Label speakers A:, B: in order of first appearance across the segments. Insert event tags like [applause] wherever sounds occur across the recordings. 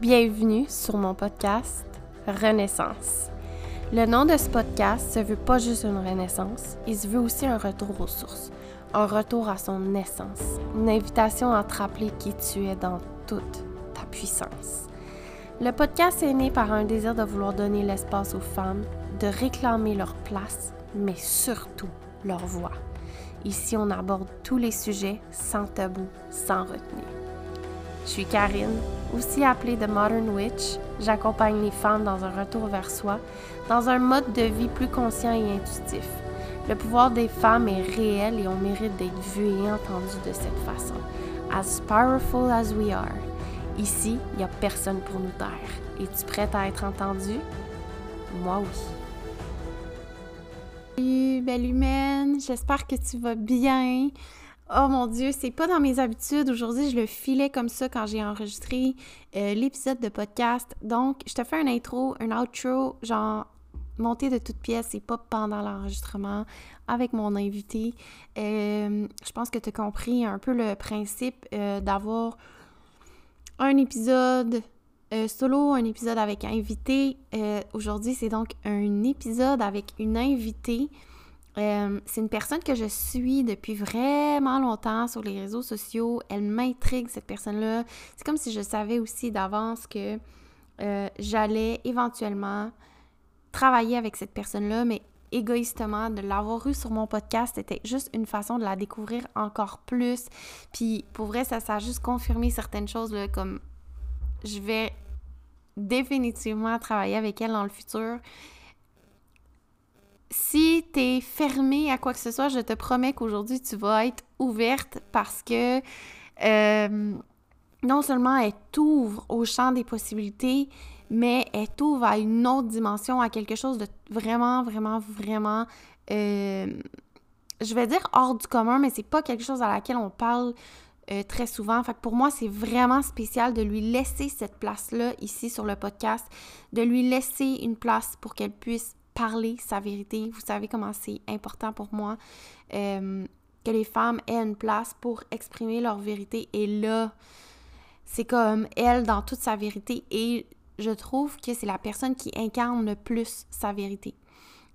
A: Bienvenue sur mon podcast Renaissance. Le nom de ce podcast se veut pas juste une renaissance, il se veut aussi un retour aux sources, un retour à son essence, une invitation à te rappeler qui tu es dans toute ta puissance. Le podcast est né par un désir de vouloir donner l'espace aux femmes, de réclamer leur place, mais surtout leur voix. Ici, on aborde tous les sujets sans tabou, sans retenue. Je suis Karine, aussi appelée The Modern Witch. J'accompagne les femmes dans un retour vers soi, dans un mode de vie plus conscient et intuitif. Le pouvoir des femmes est réel et on mérite d'être vu et entendu de cette façon. As powerful as we are. Ici, il n'y a personne pour nous taire. Es-tu prête à être entendue? Moi oui. Salut, belle humaine, j'espère que tu vas bien. Oh mon Dieu, c'est pas dans mes habitudes. Aujourd'hui, je le filais comme ça quand j'ai enregistré euh, l'épisode de podcast. Donc, je te fais un intro, un outro, genre monté de toutes pièces et pas pendant l'enregistrement avec mon invité. Euh, je pense que tu as compris un peu le principe euh, d'avoir un épisode solo, un épisode avec invité. Aujourd'hui, c'est donc un épisode avec une invitée. Euh, c'est une personne que je suis depuis vraiment longtemps sur les réseaux sociaux. Elle m'intrigue, cette personne-là. C'est comme si je savais aussi d'avance que euh, j'allais éventuellement travailler avec cette personne-là, mais égoïstement, de l'avoir eu sur mon podcast, c'était juste une façon de la découvrir encore plus. Puis pour vrai, ça, ça a juste confirmé certaines choses, comme je vais définitivement travailler avec elle dans le futur si tu es fermée à quoi que ce soit, je te promets qu'aujourd'hui, tu vas être ouverte parce que euh, non seulement elle t'ouvre au champ des possibilités, mais elle t'ouvre à une autre dimension, à quelque chose de vraiment, vraiment, vraiment, euh, je vais dire hors du commun, mais c'est pas quelque chose à laquelle on parle euh, très souvent. Fait que pour moi, c'est vraiment spécial de lui laisser cette place-là ici sur le podcast, de lui laisser une place pour qu'elle puisse parler sa vérité. Vous savez comment c'est important pour moi euh, que les femmes aient une place pour exprimer leur vérité. Et là, c'est comme elle dans toute sa vérité. Et je trouve que c'est la personne qui incarne le plus sa vérité.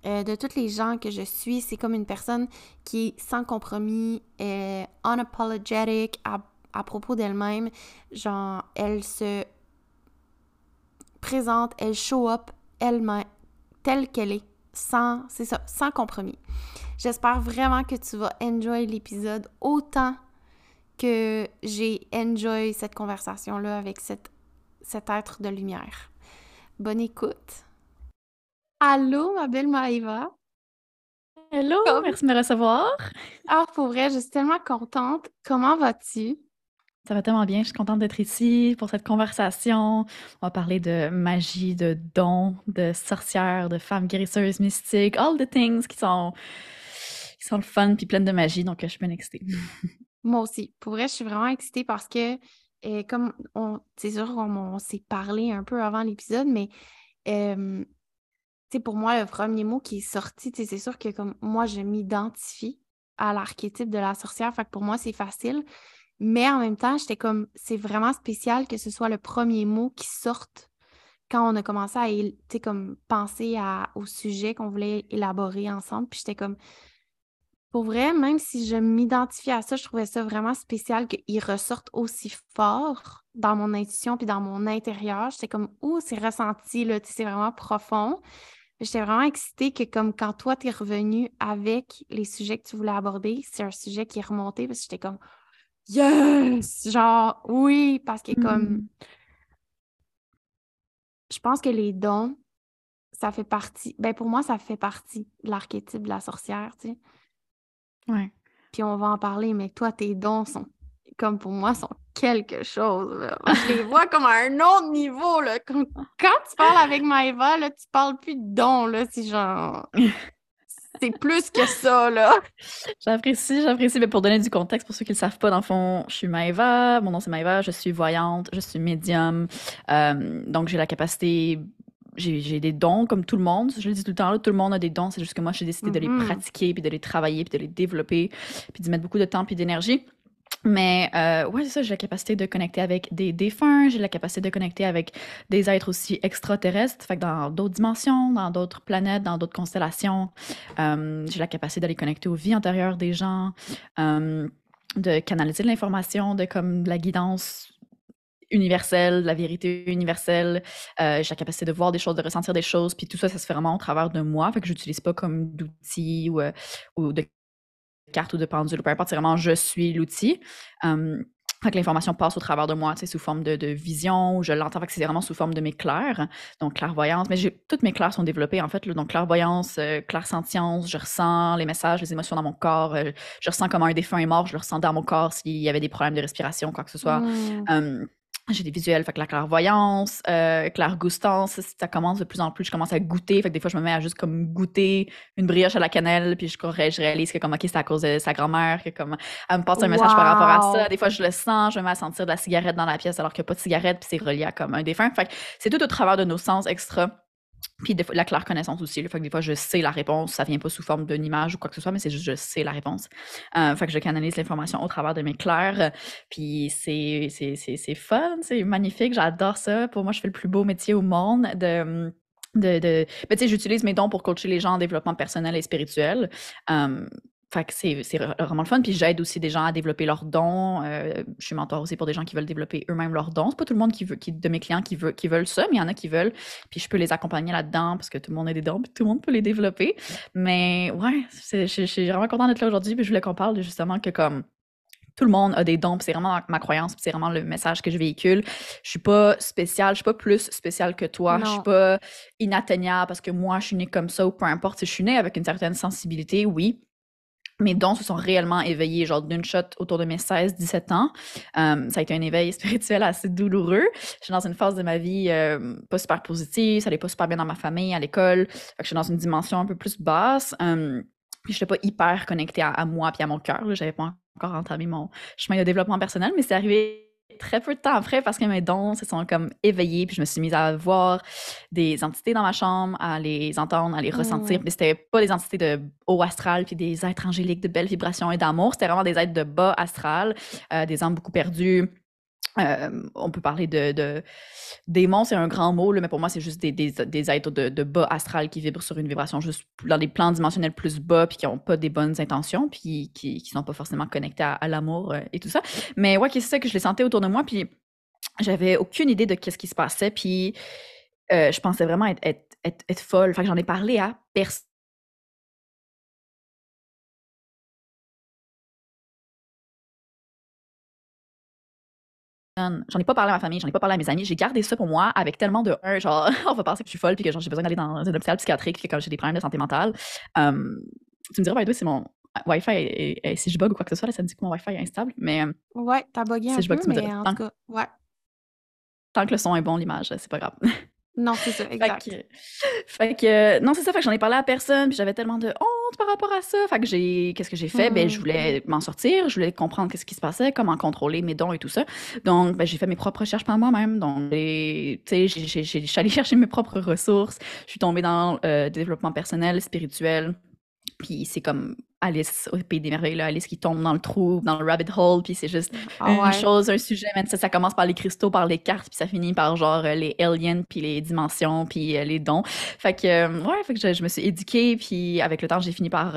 A: Euh, de toutes les gens que je suis, c'est comme une personne qui est sans compromis, euh, unapologetic à, à propos d'elle-même. Genre, elle se présente, elle show up elle-même, telle qu'elle est, sans, c'est ça, sans compromis. J'espère vraiment que tu vas enjoy l'épisode autant que j'ai enjoy cette conversation-là avec cet être de lumière. Bonne écoute. Allô, ma belle Maïva.
B: Hello, merci de me recevoir.
A: Ah, pour vrai, je suis tellement contente. Comment vas-tu?
B: Ça va tellement bien. Je suis contente d'être ici pour cette conversation. On va parler de magie, de dons, de sorcières, de femmes guérisseuses, mystiques, all the things qui sont, qui sont le fun puis pleines de magie. Donc, je suis bien excitée. [laughs]
A: Moi aussi. Pour vrai, je suis vraiment excitée parce que, euh, comme on, c'est sûr qu'on s'est parlé un peu avant l'épisode, mais euh, pour moi, le premier mot qui est sorti, c'est sûr que comme moi, je m'identifie à l'archétype de la sorcière. Fait que pour moi, c'est facile. Mais en même temps, j'étais comme, c'est vraiment spécial que ce soit le premier mot qui sorte quand on a commencé à comme, penser à, au sujet qu'on voulait élaborer ensemble. Puis j'étais comme, pour vrai, même si je m'identifiais à ça, je trouvais ça vraiment spécial qu'il ressorte aussi fort dans mon intuition puis dans mon intérieur. J'étais comme, ouh, c'est ressenti, là, c'est vraiment profond. J'étais vraiment excitée que comme quand toi, tu es revenu avec les sujets que tu voulais aborder, c'est un sujet qui est remonté parce que j'étais comme, yes! Genre, oui, parce que comme. Mm. Je pense que les dons, ça fait partie. Ben, pour moi, ça fait partie de l'archétype de la sorcière, tu sais.
B: Ouais.
A: Puis on va en parler, mais toi, tes dons sont, comme pour moi, sont quelque chose. Là. Je les vois comme à un autre niveau. Là. Quand, tu parles avec Maëva, là, tu parles plus de dons. Là, c'est genre. [laughs] c'est plus que ça, là. [laughs]
B: J'apprécie, j'apprécie. Mais pour donner du contexte, pour ceux qui ne le savent pas, dans le fond, je suis Maëva, mon nom c'est Maëva, je suis voyante, je suis médium. Euh, donc, j'ai la capacité j'ai des dons comme tout le monde. Je le dis tout le temps, là, tout le monde a des dons. C'est juste que moi, j'ai décidé de les mm-hmm. pratiquer, puis de les travailler, puis de les développer, puis d'y mettre beaucoup de temps, puis d'énergie. Mais euh, ouais, c'est ça, j'ai la capacité de connecter avec des défunts, j'ai la capacité de connecter avec des êtres aussi extraterrestres, fait que dans d'autres dimensions, dans d'autres planètes, dans d'autres constellations. Euh, j'ai la capacité d'aller connecter aux vies antérieures des gens, euh, de canaliser de l'information, de comme la guidance universelle, la vérité universelle. Euh, j'ai la capacité de voir des choses, de ressentir des choses, puis tout ça, ça se fait vraiment au travers de moi, fait que j'utilise pas comme d'outils ou, ou de carte ou de pendule, peu importe, c'est vraiment je suis l'outil. Um, fait que l'information passe au travers de moi, tu sais, sous forme de, de vision, ou je l'entends, fait que c'est vraiment sous forme de mes clairs, donc clairvoyance. Mais toutes mes clairs sont développées, en fait, là, donc clairvoyance, euh, clairsentience, je ressens les messages, les émotions dans mon corps, euh, je ressens comment un défunt est mort, je le ressens dans mon corps s'il y avait des problèmes de respiration, quoi que ce soit. Mmh. Um, j'ai des visuels, fait que la clairvoyance, euh, clairgustance, ça commence de plus en plus, je commence à goûter, fait que des fois je me mets à juste comme goûter une brioche à la cannelle, puis je, je réalise que comme ok c'est à cause de sa grand-mère, que comme elle me passe un message par rapport à ça. Des fois je le sens, je me mets à sentir de la cigarette dans la pièce alors qu'il n'y a pas de cigarette, puis c'est relié à comme un défunt. Fait que c'est tout au travers de nos sens extra puis la claire connaissance aussi. Le fait que des fois, je sais la réponse, ça vient pas sous forme d'une image ou quoi que ce soit, mais c'est juste je sais la réponse. Euh, fait que je canalise l'information au travers de mes clairs. Puis c'est, fun, c'est magnifique, j'adore ça. Pour moi, je fais le plus beau métier au monde de de, de... Ben, j'utilise mes dons pour coacher les gens en développement personnel et spirituel. Euh, fait que c'est, vraiment le fun. Puis j'aide aussi des gens à développer leurs dons. Euh, je suis mentor aussi pour des gens qui veulent développer eux-mêmes leurs dons. C'est pas tout le monde qui veut, qui, de mes clients qui, veut, qui veulent ça, mais il y en a qui veulent. Puis je peux les accompagner là-dedans parce que tout le monde a des dons, puis tout le monde peut les développer. Mais ouais, je, je, suis vraiment contente d'être là aujourd'hui. Puis je voulais qu'on parle justement que comme tout le monde a des dons, c'est vraiment ma croyance, c'est vraiment le message que je véhicule. Je suis pas spéciale, je suis pas plus spéciale que toi, je suis pas inatteignable parce que moi je suis née comme ça ou peu importe, si je suis née avec une certaine sensibilité, oui, mes dons se sont réellement éveillés, genre d'une shot autour de mes 16-17 ans. Euh, ça a été un éveil [laughs] spirituel assez douloureux. Je suis dans une phase de ma vie euh, pas super positive, ça allait pas super bien dans ma famille, à l'école. je suis dans une dimension un peu plus basse. Euh, puis je n'étais pas hyper connectée à, moi puis à mon cœur. J'avais pas encore entamé mon chemin de développement personnel, mais c'est arrivé très peu de temps après parce que mes dons se sont comme éveillés puis je me suis mise à voir des entités dans ma chambre, à les entendre, à les ressentir. Mais c'était pas des entités de haut astral puis des êtres angéliques de belles vibrations et d'amour. C'était vraiment des êtres de bas astral, euh, des âmes beaucoup perdues, on peut parler de, démons, c'est un grand mot, mais pour moi, c'est juste des, êtres de, bas astral qui vibrent sur une vibration juste dans des plans dimensionnels plus bas, puis qui n'ont pas des bonnes intentions, puis qui ne sont pas forcément connectés à, l'amour euh, et tout ça. Mais ouais, c'est ça que je les sentais autour de moi, puis j'avais aucune idée de qu'est-ce qui se passait, puis euh, je pensais vraiment être, folle. Enfin, j'en ai parlé à personne J'en ai pas parlé à ma famille, j'en ai pas parlé à mes amis. J'ai gardé ça pour moi avec tellement de un, genre, [laughs] on va penser que je suis folle puis que j'ai besoin d'aller dans un hôpital psychiatrique que comme j'ai des problèmes de santé mentale. Um, tu me dirais, by the way, c'est mon Wi-Fi, et, si je bug ou quoi que ce soit, là, ça me dit que mon Wi-Fi est instable. Mais
A: ouais, t'as bugué un peu, mais en tout cas, ouais.
B: Tant que le son est bon, l'image, c'est pas grave. [laughs]
A: Non, c'est ça, exact.
B: Fait que, non, c'est ça, fait que j'en ai parlé à personne, puis j'avais tellement de honte par rapport à ça. Fait que j'ai, qu'est-ce que j'ai fait? Ben, je mmh. voulais m'en sortir, je voulais comprendre qu'est-ce qui se passait, comment contrôler mes dons et tout ça. Donc, ben, j'ai fait mes propres recherches par moi-même. Donc, tu sais, je suis allée [laughs] chercher mes propres ressources. Je suis tombée dans le euh, développement personnel, spirituel, puis c'est comme Alice au Pays des Merveilles, là, Alice qui tombe dans le trou, dans le rabbit hole, puis c'est juste ah une chose, un sujet, même ça, ça commence par les cristaux, par les cartes, puis ça finit par genre euh, les aliens, puis les dimensions, puis euh, les dons. Fait que, euh, ouais, fait que je, me suis éduquée, puis avec le temps, j'ai fini par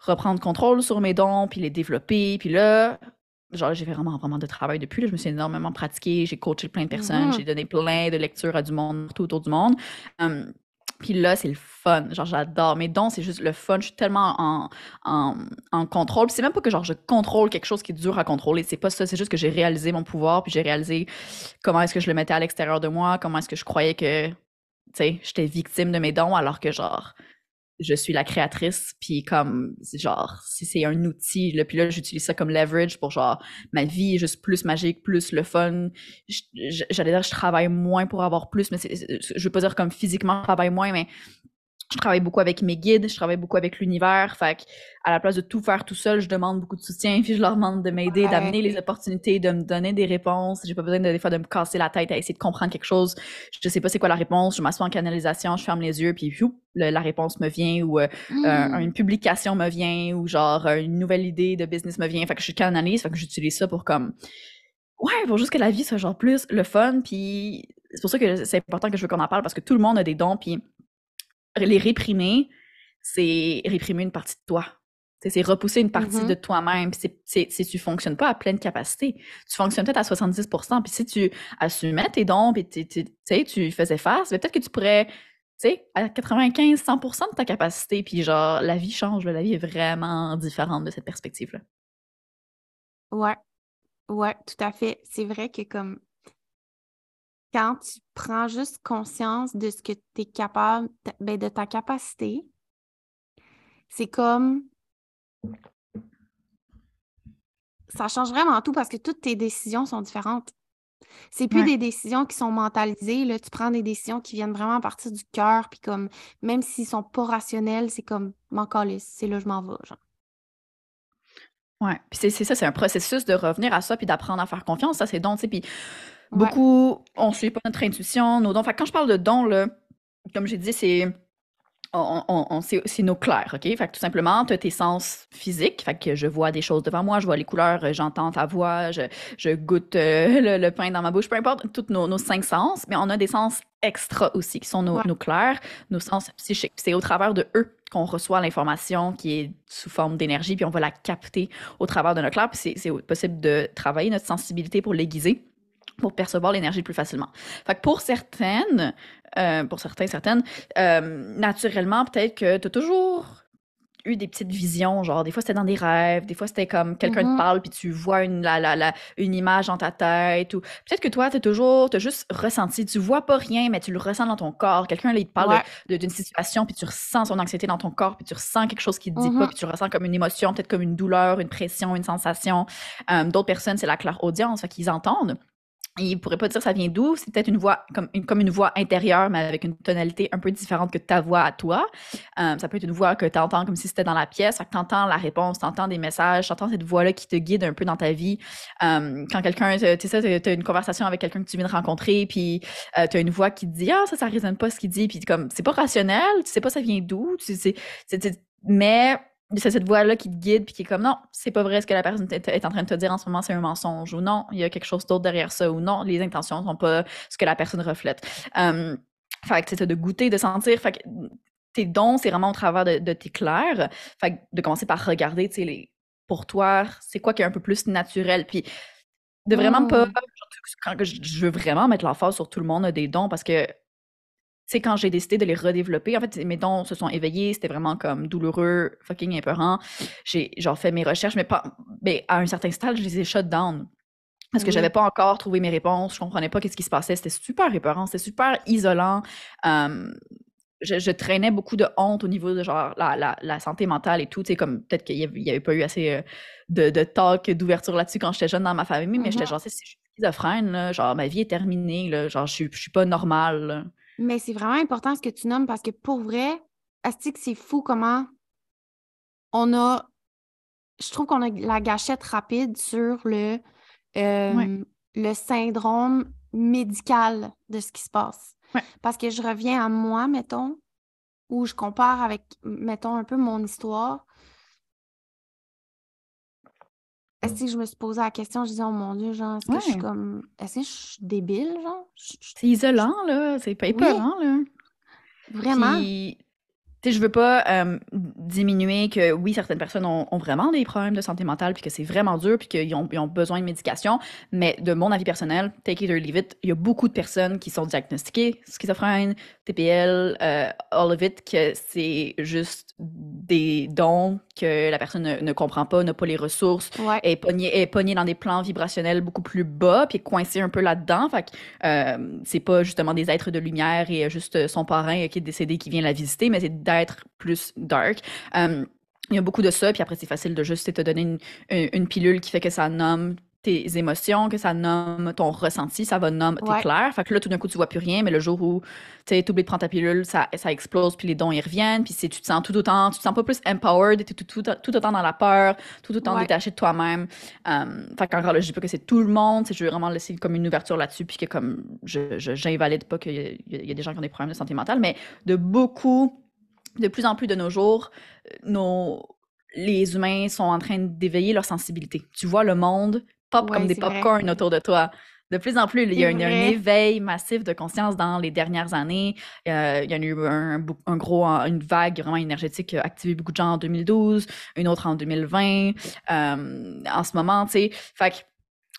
B: reprendre contrôle sur mes dons, puis les développer, puis là, genre j'ai fait vraiment vraiment de travail depuis là. je me suis énormément pratiquée j'ai coaché plein de personnes mm-hmm. j'ai donné plein de lectures à du monde tout autour du monde hum, puis là, c'est le fun. Genre, j'adore. Mes dons, c'est juste le fun. Je suis tellement en, en, en contrôle. C'est même pas que genre je contrôle quelque chose qui est dur à contrôler. C'est pas ça. C'est juste que j'ai réalisé mon pouvoir. Puis j'ai réalisé comment est-ce que je le mettais à l'extérieur de moi. Comment est-ce que je croyais que, tu sais, j'étais victime de mes dons alors que genre, je suis la créatrice, puis comme, genre, si c'est un outil, là, puis là, j'utilise ça comme leverage pour, genre, ma vie est juste plus magique, plus le fun. J'allais dire, je travaille moins pour avoir plus, mais je veux pas dire comme physiquement, je travaille moins, mais je travaille beaucoup avec mes guides, je travaille beaucoup avec l'univers. Fait à la place de tout faire tout seul, je demande beaucoup de soutien, [laughs] puis je leur demande de m'aider, d'amener les opportunités, de me donner des réponses. J'ai pas besoin de, des fois de me casser la tête à essayer de comprendre quelque chose. Je sais pas c'est quoi la réponse, je m'assois en canalisation, je ferme les yeux, puis la réponse me vient, ou euh, mmh. une publication me vient, ou genre une nouvelle idée de business me vient. Fait que je canalise, fait que j'utilise ça pour comme ouais, pour juste que la vie soit genre plus le fun, puis c'est pour ça que c'est important que je veux qu'on en parle parce que tout le monde a des dons, puis les réprimer, c'est réprimer une partie de toi. C'est repousser une partie de mm-hmm. toi-même. Si tu fonctionnes pas à pleine capacité, tu fonctionnes peut-être à 70% Puis si tu assumais tes dons, puis tu faisais face, peut-être que tu pourrais, tu sais, à 95, 100 de ta capacité. Puis genre, la vie change. La vie est vraiment différente de cette perspective-là.
A: Ouais. Ouais, tout à fait. C'est vrai que comme quand tu prends juste conscience de ce que tu es capable, ben, de ta capacité, c'est comme. Ça change vraiment tout parce que toutes tes décisions sont différentes. C'est plus des décisions qui sont mentalisées. Là, tu prends des décisions qui viennent vraiment à partir du cœur, puis comme, même s'ils sont pas rationnels, c'est comme, m'en c'est là je m'en vais. Genre.
B: Ouais, puis c'est ça, c'est un processus de revenir à ça, puis d'apprendre à faire confiance. Ça, c'est donc, tu sais, puis Beaucoup, on suit pas notre intuition, nos dons. Fait quand je parle de dons, là, comme j'ai dit, c'est on, c'est nos clairs, OK? Fait que tout simplement, tu as tes sens physiques. Fait que je vois des choses devant moi, je vois les couleurs, j'entends ta voix, je, goûte euh, [laughs] le, pain dans ma bouche, peu importe, tous nos, cinq sens. Mais on a des sens extra aussi, qui sont nos, nos clairs, nos sens psychiques. C'est au travers de eux qu'on reçoit l'information qui est sous forme d'énergie, puis on va la capter au travers de nos clairs. Puis c'est possible de travailler notre sensibilité pour l'aiguiser pour percevoir l'énergie plus facilement. Fait que pour certaines, euh, pour certains, certaines, euh, naturellement, peut-être que tu as toujours eu des petites visions, genre des fois c'était dans des rêves, des fois c'était comme quelqu'un te mm-hmm. parle puis tu vois une, la, la, la, une image dans ta tête ou peut-être que toi tu toujours, as juste ressenti, tu vois pas rien mais tu le ressens dans ton corps, quelqu'un il te parle d'une situation puis tu ressens son anxiété dans ton corps puis tu ressens quelque chose qui te dit pas mm-hmm. puis tu ressens comme une émotion, peut-être comme une douleur, une pression, une sensation. Euh, d'autres personnes c'est la claire audience, qu'ils entendent il pourrait pas dire ça vient d'où, c'est peut-être une voix comme une, comme une voix intérieure, mais avec une tonalité un peu différente que ta voix à toi. Euh, ça peut être une voix que tu entends comme si c'était dans la pièce, tu entends la réponse, tu entends des messages, tu entends cette voix-là qui te guide un peu dans ta vie. Euh, quand quelqu'un, tu sais, tu as une conversation avec quelqu'un que tu viens de rencontrer, puis euh, tu as une voix qui te dit Ah, ça, ça résonne pas ce qu'il dit, puis comme c'est pas rationnel, tu sais pas ça vient d'où, tu sais, mais c'est cette voix-là qui te guide puis qui est comme non, c'est pas vrai ce que la personne est en train de te dire en ce moment, c'est un mensonge ou non, il y a quelque chose d'autre derrière ça ou non, les intentions sont pas ce que la personne reflète. Fait que c'est de goûter, de sentir. Fait que tes dons, c'est vraiment au travers de, tes clairs. Fait que de commencer par regarder, tu sais, les, pour toi, c'est quoi qui est un peu plus naturel. Puis de vraiment pas. Mmh. Quand je veux vraiment mettre l'emphase sur tout le monde a des dons parce que c'est quand j'ai décidé de les redévelopper, en fait, mes dons se sont éveillés, c'était vraiment comme douloureux, fucking épeurant. J'ai genre fait mes recherches, mais pas, mais à un certain stade, je les ai shut down. Parce que j'avais pas encore trouvé mes réponses, je comprenais pas qu'est-ce qui se passait, c'était super épeurant, c'était super isolant. je, traînais beaucoup de honte au niveau de genre la, santé mentale et tout, tu sais, comme peut-être qu'il y, avait pas eu assez euh, de, de talk, d'ouverture là-dessus quand j'étais jeune dans ma famille, mais j'étais mm-hmm. genre, c'est schizophrène, là, genre ma vie est terminée, là, genre je suis, je suis pas normale.
A: Mais c'est vraiment important ce que tu nommes parce que pour vrai, Astic, c'est fou comment on a. Je trouve qu'on a la gâchette rapide sur le, euh, le syndrome médical de ce qui se passe. Parce que je reviens à moi, mettons, où je compare avec, mettons, un peu mon histoire. Est-ce que je me suis posé la question, je disais, oh mon Dieu, genre, est-ce que je suis comme. Est-ce que je suis débile, genre?
B: C'est isolant, là. C'est pas épeurant, là.
A: Vraiment?
B: Sais, je veux pas euh, diminuer que oui, certaines personnes ont, vraiment des problèmes de santé mentale, puis que c'est vraiment dur, puis qu'ils ont, besoin de médication. Mais de mon avis personnel, take it or leave it, il y a beaucoup de personnes qui sont diagnostiquées schizophrènes, TPL, euh, all of it, que c'est juste des dons que la personne ne, comprend pas, n'a pas les ressources, est pognée est dans des plans vibrationnels beaucoup plus bas, puis est coincée un peu là-dedans. Fait que euh, c'est pas justement des êtres de lumière et juste son parrain qui est décédé qui vient la visiter, mais c'est d'être plus dark. il y a beaucoup de ça, puis après, c'est facile de juste te donner une, pilule qui fait que ça nomme, tes émotions, que ça nomme ton ressenti, ça va nommer, t'es
A: Ouais.
B: clair. Fait que là, tout d'un coup, tu vois plus rien, mais le jour où tu oublies de prendre ta pilule, ça, ça explose, puis les dons, ils reviennent, puis tu te sens tout autant, tu te sens pas plus empowered, tu tout, tout, tout autant dans la peur, tout autant
A: Ouais.
B: détaché de toi-même. Euh, fait qu'encore là, je dis pas que c'est tout le monde, c'est je veux vraiment laisser comme une ouverture là-dessus, puis que comme, je, je- j'invalide pas qu'il y, a- il y a des gens qui ont des problèmes de santé mentale, mais de beaucoup, de plus en plus de nos jours, euh, nos, les humains sont en train d'éveiller leur sensibilité. Tu vois le monde pop
A: Ouais,
B: comme des
A: c'est vrai.
B: popcorn autour de toi. De plus en plus, il y a il y a un éveil massif de conscience dans les dernières années. Euh, il y a eu un, gros, une vague vraiment énergétique qui a activé beaucoup de gens en 2012, une autre en 2020. euh, en ce moment, tu sais. Fait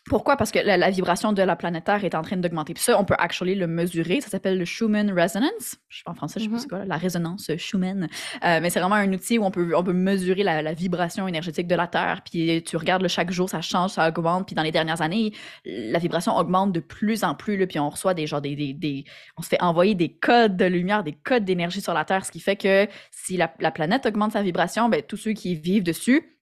B: pourquoi? Parce que la, la vibration de la planète Terre est en train d'augmenter. Puis ça, on peut actually le mesurer. Ça s'appelle le Schumann Resonance. En français, je sais pas
A: Mhm.
B: c'est quoi, la résonance Schumann. Euh, mais c'est vraiment un outil où on peut, on peut mesurer la, la vibration énergétique de la Terre. Puis tu regardes, là, chaque jour, ça change, ça augmente. Puis dans les dernières années, la vibration augmente de plus en plus. Là, puis on reçoit des, genre, des, des, des- On se fait envoyer des codes de lumière, des codes d'énergie sur la Terre, ce qui fait que si la, la planète augmente sa vibration, ben, tous ceux qui vivent dessus,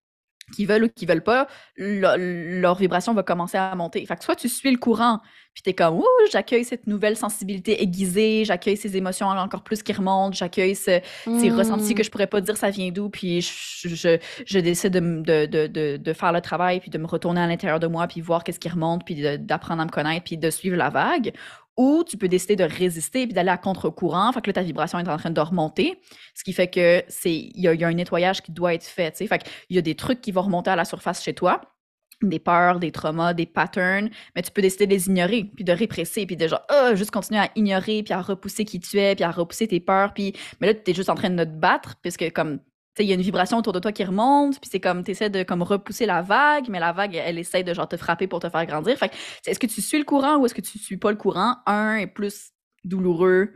B: qui veulent ou qui veulent pas, le- leur vibration va commencer à monter. Fait que soit tu suis le courant, puis t'es comme, ouh, j'accueille cette nouvelle sensibilité aiguisée, j'accueille ces émotions encore plus qui remontent, j'accueille ce- ces ressentis que je pourrais pas dire ça vient d'où, puis je, je, je décide de, de, de, de, de faire le travail, puis de me retourner à l'intérieur de moi, puis voir qu'est-ce qui remonte, puis d'apprendre à me connaître, puis de suivre la vague. Ou tu peux décider de résister, puis d'aller à contre-courant, fait que là, ta vibration est en train de remonter, ce qui fait que c'est il y a, un nettoyage qui doit être fait, tu sais. Fait qu'il y a des trucs qui vont remonter à la surface chez toi, des peurs, des traumas, des patterns, mais tu peux décider de les ignorer, puis de répresser, puis de genre, ah, juste continuer à ignorer, puis à repousser qui tu es, puis à repousser tes peurs. Mais là, tu es juste en train de te battre, puisque comme, il y a une vibration autour de toi qui remonte, puis c'est comme, tu essaies de comme repousser la vague, mais la vague, elle, elle essaie de genre te frapper pour te faire grandir. Fait est-ce que tu suis le courant ou est-ce que tu suis pas le courant? Un est plus douloureux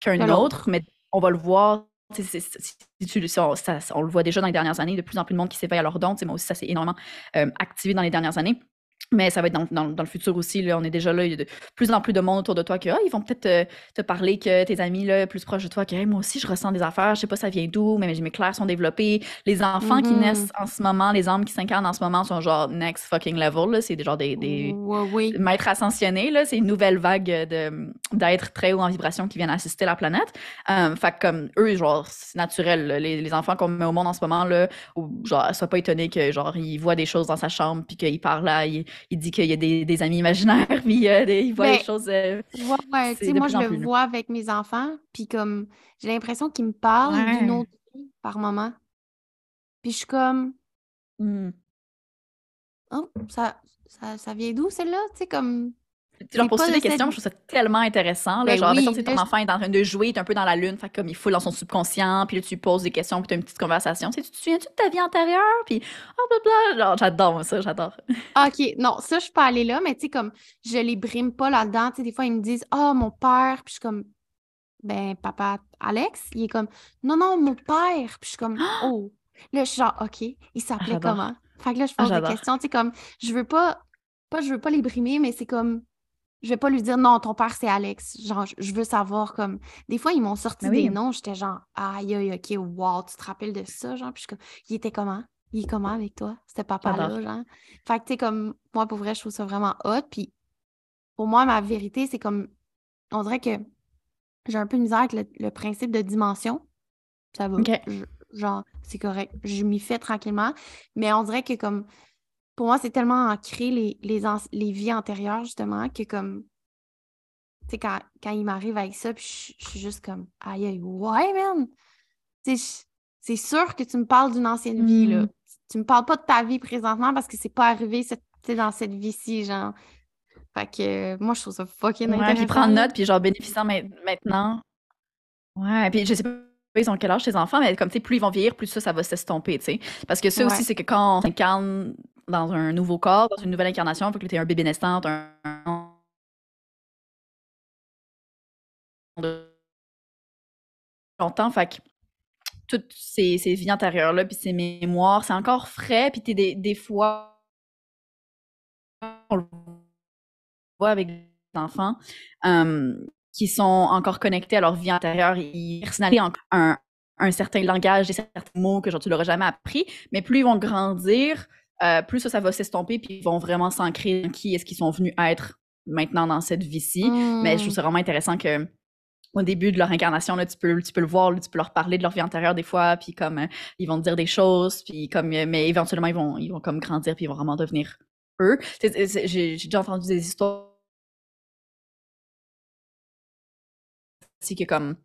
B: qu'un autre, mais on va le voir. on, ça- on le voit déjà dans les dernières années, de plus en plus de monde qui s'éveille à leur don. Moi aussi, ça s'est énormément euh, activé dans les dernières années. Mais ça va être dans, dans- dans le futur aussi. Là, on est déjà là. Il y a de plus en plus de monde autour de toi que ah, ils vont peut-être te, te parler que tes amis là, plus proches de toi, que Hey, moi aussi, je ressens des affaires. Je sais pas ça vient d'où, mais mes clairs sont développés. Les enfants qui
A: Mhm.
B: naissent en ce moment, les âmes qui s'incarnent en ce moment sont genre next fucking level. C'est genre des, des,
A: oui.
B: maîtres ascensionnés, c'est une nouvelle vague d'êtres très haut en vibration qui viennent assister la planète. Euh, fait comme eux, genre, c'est naturel. là. Les, les enfants qu'on met au monde en ce moment, là, ou, genre, sois pas étonné que, genre, ils voient des choses dans sa chambre, puis qu'il parle là, il, il dit qu'il y a des, des amis imaginaires, [laughs] puis euh, des- il voit
A: Ben,
B: des choses. euh,
A: Ouais, ouais, sais,
B: de
A: moi, je le
B: plus, là.
A: vois avec mes enfants, puis comme, j'ai l'impression qu'ils me parlent d'une autre vie par moment. Puis je suis comme,
B: hmm.
A: oh, ça, ça, ça vient d'où, celle-là? Tu sais, comme,
B: Tu leur poses des
A: cette...
B: questions, je trouve ça tellement intéressant. Là,
A: Ben
B: genre,
A: oui,
B: tu sais, ton
A: je-
B: enfant est en train de jouer, il est un peu dans la lune, fait que comme il fout dans son subconscient, puis là, tu lui poses des questions, puis tu as une petite conversation. Tu te souviens-tu de ta vie antérieure? Puis, oh, blablabla. Genre, j'adore ça, j'adore.
A: Ah, OK, non, ça, je pas allée là, mais tu sais, comme, je les brime pas là-dedans. Tu sais, des fois, ils me disent, ah, mon père, puis je suis comme, ben, papa Alex, il est comme, non, non, mon père, puis je suis comme, oh. Là, je suis genre, OK, il
B: Ah,
A: s'appelait comment? Fait que là, je
B: Ah,
A: pose des questions, tu sais, comme, je veux pas, pas, je veux pas les brimer, mais c'est comme, je vais pas lui dire, non, ton père, c'est Alex. Genre, je- veux savoir, comme, des fois, ils m'ont sorti
B: Ben
A: des
B: oui.
A: noms, j'étais genre, aïe, aïe, OK, wow, tu te rappelles de ça, genre, puis je suis comme, il était comment? Il est comment avec toi, ce papa-là,
B: J'adore.
A: genre? Fait que, tu sais, comme, moi, pour vrai, je trouve ça vraiment hot. Puis, pour moi, ma vérité, c'est comme, on dirait que j'ai un peu de misère avec le, le principe de dimension. Ça va. Je- genre, c'est correct. Je m'y fais tranquillement. Mais on dirait que, comme, pour moi, c'est tellement ancré les, les, vies antérieures, justement, que, comme, tu sais, quand, quand il m'arrive avec ça, puis je, suis juste comme, aïe, aïe, ouais, man! Tu sais, je- c'est sûr que tu me parles d'une ancienne vie, là.
B: Hmm.
A: Tu me parles pas de ta vie présentement parce que c'est pas arrivé cette, dans cette vie-ci, genre. Fait que euh, moi, je trouve ça fucking
B: Ouais, puis
A: intéressant.
B: prendre
A: là.
B: note, puis genre bénéficiant ma- maintenant. Ouais, puis je sais pas ils ont quel âge tes enfants, mais comme tu sais, plus ils vont vieillir, plus ça, ça va s'estomper, tu sais. Parce que ça
A: Ouais.
B: aussi, c'est que quand on s'incarne dans un nouveau corps, dans une nouvelle incarnation, faut que tu un bébé naissant, un longtemps, fait que toutes ces, ces vies antérieures-là, puis ces mémoires, c'est encore frais, puis t'es des, des fois, on le voit avec des enfants, qui sont encore connectés à leur vie antérieure, ils personnalisent un, un certain langage, des certains mots que genre, tu l'auras jamais appris, mais plus ils vont grandir, euh, plus ça, ça va s'estomper, puis ils vont vraiment s'ancrer dans qui est-ce qu'ils sont venus être maintenant dans cette vie-ci. Mais je trouve ça vraiment intéressant que au début de leur incarnation, là, tu, peux, tu peux le voir, tu peux leur parler de leur vie antérieure des fois, puis comme ils vont te dire des choses, puis comme mais éventuellement ils vont ils vont comme grandir puis ils vont vraiment devenir eux. J'ai déjà entendu des histoires aussi que comme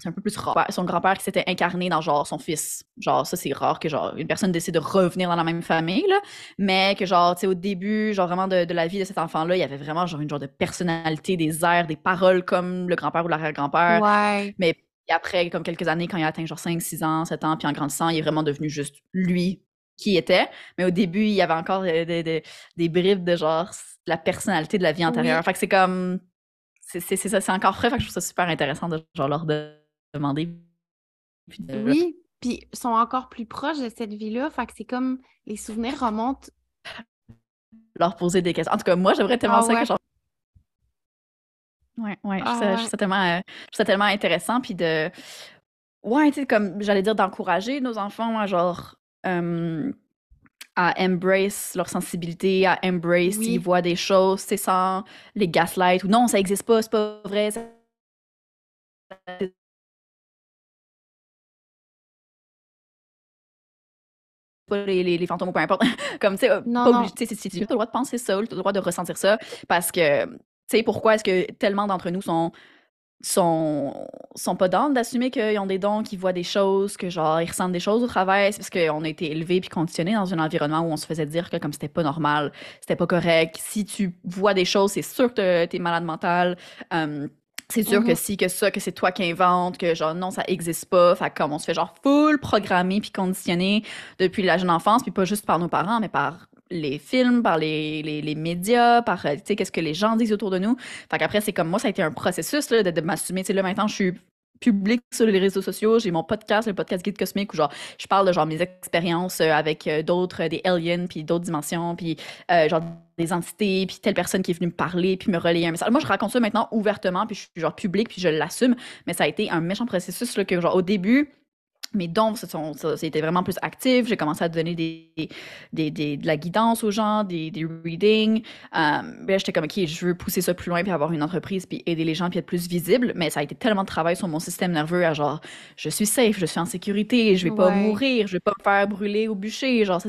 B: c'est un peu plus rare. Son grand-père qui s'était incarné dans genre son fils. Genre, ça, c'est rare que genre une personne décide de revenir dans la même famille, là. Mais que genre, tu sais, au début, genre vraiment de, la vie de cet enfant-là, il y avait vraiment genre une genre de personnalité, des airs, des paroles comme le grand-père ou l'arrière-grand-père.
A: Ouais.
B: Mais après, comme quelques années, quand il a atteint genre 5, 6 ans, 7 ans, puis en grandissant, il est vraiment devenu juste lui qui était. Mais au début, il y avait encore des, des, bribes de genre la personnalité de la vie antérieure. Fait que c'est comme. C'est ça, c'est encore frais. Fait que je trouve ça super intéressant de genre leur de demander.
A: Oui, puis sont encore plus proches de cette vie-là. Fait que c'est comme les souvenirs remontent.
B: Leur poser des questions. En tout cas, moi, j'aimerais tellement ah ça que genre. Ouais, ouais, je, trouve ça, ah tellement, euh, tellement intéressant. Puis de. Ouais, tu sais, comme j'allais dire, d'encourager nos enfants genre. à embrace leur sensibilité, à embrace s'ils voient des choses, c'est sans les gaslight ou non, ça existe pas, c'est pas vrai, ça les, les, fantômes ou peu importe. [laughs] Comme, tu sais, euh, pas tu as le droit de penser ça, tu as le droit de ressentir ça, parce que, tu sais, pourquoi est-ce que tellement d'entre nous sont sont sont pas d'âme d'assumer qu'ils ont des dons, qu'ils voient des choses, que genre ils ressentent des choses au travail, c'est parce qu'on a été élevés puis conditionnés dans un environnement où on se faisait dire que comme c'était pas normal, c'était pas correct. Si tu vois des choses, c'est sûr que t'es malade mental. C'est sûr que mm-hmm. si, que ça, que c'est toi qui inventes, que genre non, ça existe pas. Fait comme on se fait genre full programmer puis conditionner depuis la jeune enfance, puis pas juste par nos parents, mais par les films, par les, les, médias, par, euh, tu sais, qu'est-ce que les gens disent autour de nous. Fait qu'après, c'est comme moi, ça a été un processus là, de, de m'assumer. Tu sais, là, maintenant, je suis public sur les réseaux sociaux. J'ai mon podcast, le podcast Guide Cosmique, où genre, je parle de genre mes expériences euh, avec euh, d'autres, des aliens, puis d'autres dimensions, puis euh, genre des entités, puis telle personne qui est venue me parler, puis me relayer un message. Moi, je raconte ça maintenant ouvertement, puis je suis genre public, puis je l'assume, mais ça a été un méchant processus, là, que genre, au début, mes dons, c'était vraiment plus actif. J'ai commencé à donner des, des, des, de la guidance aux gens, des, des readings. Euh, j'étais comme, OK, je veux pousser ça plus loin, puis avoir une entreprise, puis aider les gens, puis être plus visible. Mais ça a été tellement de travail sur mon système nerveux à genre, je suis safe, je suis en sécurité, je vais pas mourir, je vais pas me faire brûler au bûcher. Genre,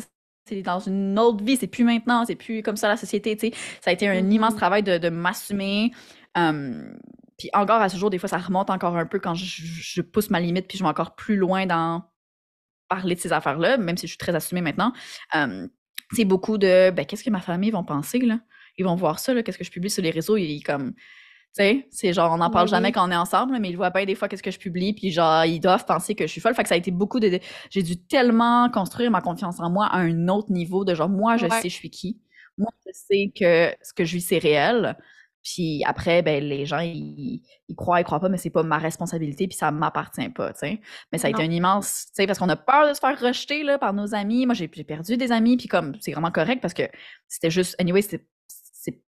B: c'est dans une autre vie, c'est plus maintenant, c'est plus comme ça la société, tu sais. Ça a été un mm-hmm. immense travail de, de m'assumer. Euh, puis encore à ce jour, des fois, ça remonte encore un peu quand je, pousse ma limite, puis je vais encore plus loin dans parler de ces affaires-là, même si je suis très assumée maintenant. c'est beaucoup de ben, qu'est-ce que ma famille vont penser, là? Ils vont voir ça, là, qu'est-ce que je publie sur les réseaux, ils comme. Tu sais, c'est genre, on n'en parle jamais quand on est ensemble, mais ils voient bien des fois qu'est-ce que je publie, puis genre, ils doivent penser que je suis folle. Fait que ça a été beaucoup de. J'ai dû tellement construire ma confiance en moi à un autre niveau de genre, moi, je sais je suis qui. Moi, je sais que ce que je vis, c'est réel. Puis après, ben, les gens, ils, croient, ils croient pas, mais c'est pas ma responsabilité, puis ça m'appartient pas, tu sais. Mais ça a été un immense, tu sais, parce qu'on a peur de se faire rejeter, là, par nos amis. Moi, j'ai perdu des amis, puis comme, c'est vraiment correct, parce que c'était juste, anyway, c'est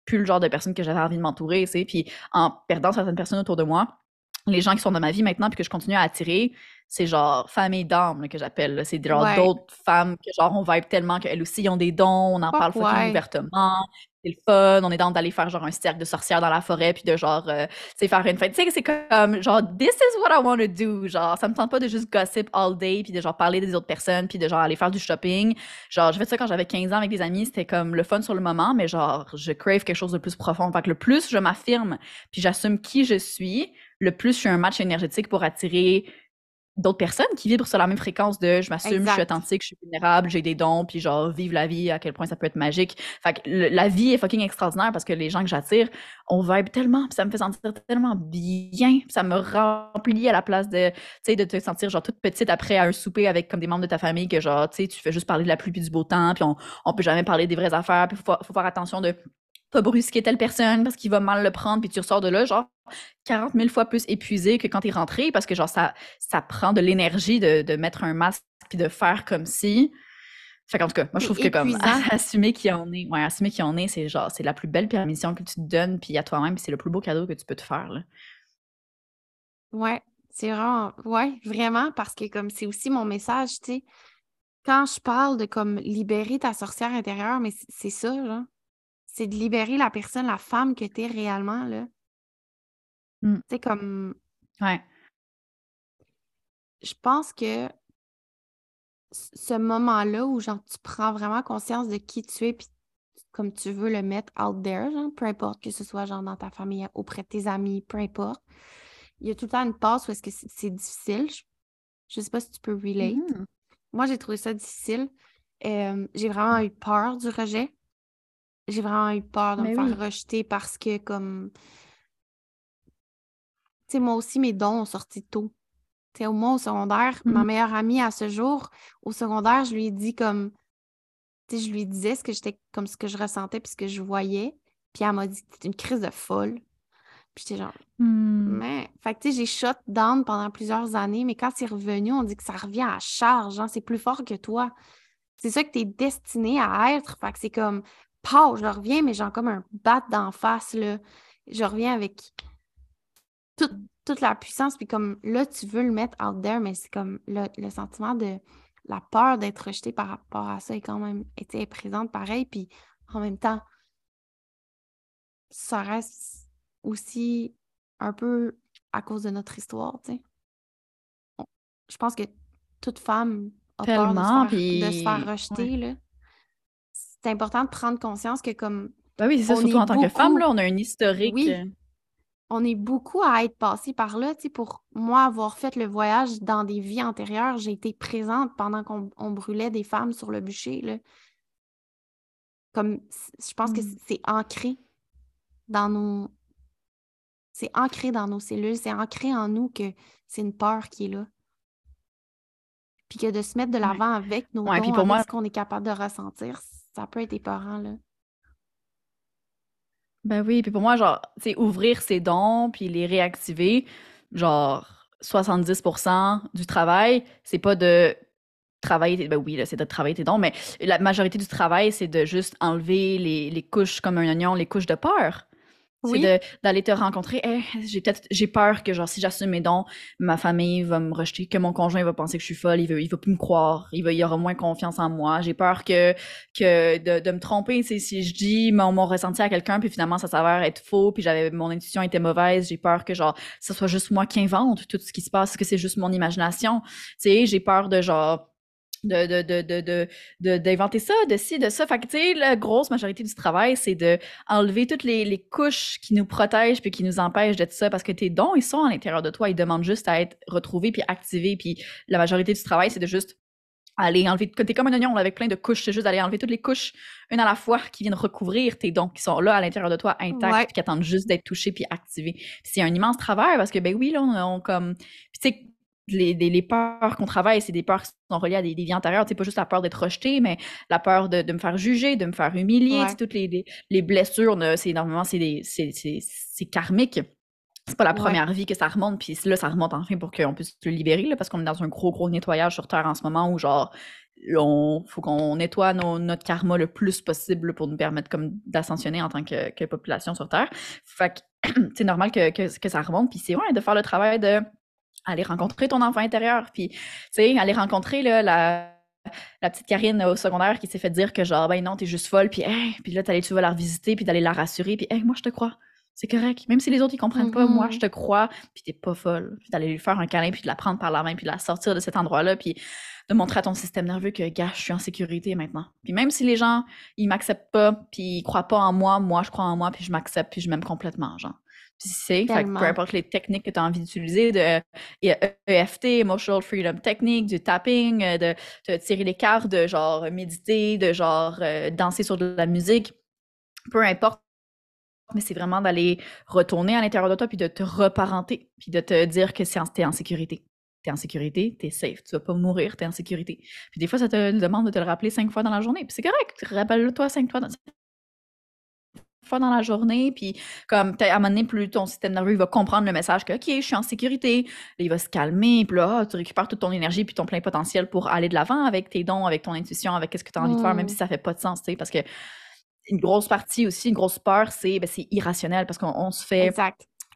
B: plus le genre de personne que j'avais envie de m'entourer, tu sais. Puis en perdant certaines personnes autour de moi, les gens qui sont dans ma vie maintenant, puis que je continue à attirer, c'est genre famille d'âme que j'appelle. C'est genre d'autres femmes que genre on vibe tellement qu'elles aussi ont des dons, on en parle fucking ouvertement c'est le fun, on est dans d'aller faire genre un cercle de sorcières dans la forêt, puis de genre, euh, sais, faire une fête. Tu sais, c'est comme, genre, this is what I want to do. Genre, ça me tente pas de juste gossip all day, puis de genre parler des autres personnes, puis de genre aller faire du shopping. Genre, j'ai fait ça quand j'avais 15 ans avec des amis, c'était comme le fun sur le moment, mais genre, je crave quelque chose de plus profond. Fait que le plus je m'affirme, puis j'assume qui je suis, le plus je suis un match énergétique pour attirer d'autres personnes qui vibrent sur la même fréquence de je m'assume, je suis authentique, je suis vulnérable, j'ai des dons, puis genre vivre la vie, à quel point ça peut être magique. Fait que la vie est fucking extraordinaire parce que les gens que j'attire, on vibe tellement, puis ça me fait sentir tellement bien, ça me remplit à la place de, tu sais, de te sentir genre toute petite après à un souper avec comme des membres de ta famille que genre, tu sais, tu fais juste parler de la pluie puis du beau temps, puis on, on peut jamais parler des vraies affaires, puis faut, faut faire attention de pas brusquer telle personne parce qu'il va mal le prendre, puis tu ressors de là, genre 40 000 fois plus épuisé que quand t'es rentré, parce que genre ça, ça prend de l'énergie de, de, mettre un masque puis de faire comme si. Fait qu'en tout cas, moi je trouve que comme [laughs] assumer qui on est, ouais, assumer qui on est, c'est genre c'est la plus belle permission que tu te donnes puis à toi-même, c'est le plus beau cadeau que tu peux te faire. Là.
A: Ouais, c'est vraiment, ouais, vraiment, parce que comme c'est aussi mon message, tu sais, quand je parle de comme libérer ta sorcière intérieure, mais c'est ça, genre. C'est de libérer la personne, la femme que tu es réellement, là. Tu sais, comme.
B: Ouais.
A: Je pense que ce moment-là où genre tu prends vraiment conscience de qui tu es puis comme tu veux le mettre out there, genre, peu importe que ce soit genre dans ta famille, auprès de tes amis, peu importe. Il y a tout le temps une passe où est-ce que c'est difficile. Je, ne sais pas si tu peux relate.
B: Mmh
A: Moi, j'ai trouvé ça difficile. j'ai vraiment eu peur du rejet. J'ai vraiment eu peur de me faire rejeter parce que comme tu sais, moi aussi, mes dons ont sorti tôt au moins au secondaire, ma
B: mmh.
A: meilleure amie à ce jour, au secondaire, je lui ai dit comme, tu sais, je lui disais ce que j'étais, comme ce que je ressentais puis ce que je voyais. Puis elle m'a dit que c'était une crise de folle. Puis j'étais genre,
B: mmh.
A: mais, fait que tu sais, j'ai shot down pendant plusieurs années, mais quand c'est revenu, on dit que ça revient à charge, hein, c'est plus fort que toi. C'est ça que tu es destiné à être. Fait que c'est comme, pow, je reviens, mais j'ai comme un bat d'en face, là. Je reviens avec tout, toute la puissance, puis comme là, tu veux le mettre out there, mais c'est comme le, sentiment de la peur d'être rejeté par rapport à ça est quand même présente pareil, puis en même temps, ça reste aussi un peu à cause de notre histoire, tu sais. Je pense que toute femme a peur de se faire, rejeter, là. C'est important de prendre conscience que comme...
B: Ben oui, c'est ça, surtout en tant que femme, là, on a un historique...
A: Oui, euh, on est beaucoup à être passé par là. pour moi, avoir fait le voyage dans des vies antérieures, j'ai été présente pendant qu'on brûlait des femmes sur le bûcher. Là. Comme je pense que mmh. c'est ancré dans nos. C'est ancré dans nos cellules, c'est ancré en nous que c'est une peur qui est là. Puis que de se mettre de l'avant avec nos dons, pour moi... ce qu'on est capable de ressentir, ça peut être épeurant, là.
B: Ben oui, puis pour moi, genre, sais, ouvrir ses dons puis les réactiver, genre, 70% du travail, c'est pas de travailler, ben oui, c'est de travailler tes dons, mais la majorité du travail, c'est de juste enlever les, les couches comme un oignon, les couches de peur. C'est d'aller te rencontrer. j'ai peut-être j'ai peur que genre si j'assume mes dons, ma famille va me rejeter, que mon conjoint va penser que je suis folle, il va il va plus me croire, il va il aura moins confiance en moi. J'ai peur que que de, de me tromper, si je dis mon, mon ressenti à quelqu'un puis finalement ça s'avère être faux, puis j'avais mon intuition était mauvaise, j'ai peur que genre ce soit juste moi qui invente tout ce qui se passe, que c'est juste mon imagination. Tu sais, j'ai peur de genre de, de, de, de, d'inventer ça, de ci, de ça. Fait que, tu sais, la grosse majorité du travail, c'est de enlever toutes les, les, couches qui nous protègent puis qui nous empêchent d'être ça parce que tes dons, ils sont à l'intérieur de toi. Ils demandent juste à être retrouvés puis activés. Puis la majorité du travail, c'est de juste aller enlever. T'es comme un oignon avec plein de couches. C'est juste d'aller enlever toutes les couches, une à la fois, qui viennent recouvrir tes dons qui sont là à l'intérieur de toi, intacts, qui attendent juste d'être touchés puis activés. c'est un immense travail parce que, ben oui, là, on, comme. tu sais, les, les, peurs qu'on travaille, c'est des peurs qui sont reliées à des, vies antérieures. C'est pas juste la peur d'être rejeté, mais la peur de, de, me faire juger, de me faire humilier. Toutes les, les, blessures, c'est énormément, c'est karmique. C'est pas la première vie que ça remonte, puis là, ça remonte enfin pour qu'on puisse le libérer, là, parce qu'on est dans un gros, gros nettoyage sur Terre en ce moment où, genre, il faut qu'on nettoie notre karma le plus possible pour nous permettre comme d'ascensionner en tant que, que, population sur Terre. Fait que [clears throat] c'est normal que, que, que, ça remonte, puis c'est ouais, de faire le travail de aller rencontrer ton enfant intérieur, puis, tu sais, aller rencontrer là, la, la petite Karine au secondaire qui s'est fait dire que genre, ben non, t'es juste folle, puis, puis là, t'allais, tu vas la revisiter, puis d'aller la rassurer, puis, hey, moi, je te crois. C'est correct. Même si les autres, ils comprennent pas, moi, je mm-hmm. te crois, puis t'es pas folle. Puis d'aller lui faire un câlin, puis de la prendre par la main, puis de la sortir de cet endroit-là, puis de montrer à ton système nerveux que, gars, je suis en sécurité maintenant. Puis même si les gens, ils m'acceptent pas, puis ils croient pas en moi, moi, je crois en moi, puis je m'accepte, puis je m'aime complètement, genre. Puis c'est, peu importe les techniques que tu as envie d'utiliser, de EFT, Emotional Freedom Technique, du tapping, euh, de, de tirer les cartes, de genre méditer, de genre euh, danser sur de la musique, peu importe. Mais c'est vraiment d'aller retourner à l'intérieur de toi puis de te reparenter, puis de te dire que tu es en sécurité. Tu es en sécurité, tu es safe, tu vas pas mourir, tu es en sécurité. Puis des fois, ça te demande de te le rappeler cinq fois dans la journée, puis c'est correct, rappelle-le-toi cinq fois dans, fois dans la journée, puis comme à un moment donné, plus ton système nerveux il va comprendre le message que OK, je suis en sécurité, il va se calmer, puis là, ah, tu récupères toute ton énergie puis ton plein potentiel pour aller de l'avant avec tes dons, avec ton intuition, avec qu'est-ce que tu as envie de faire, même si ça fait pas de sens, tu sais, parce que une grosse partie aussi, une grosse peur, c'est ben, irrationnel parce qu'on se fait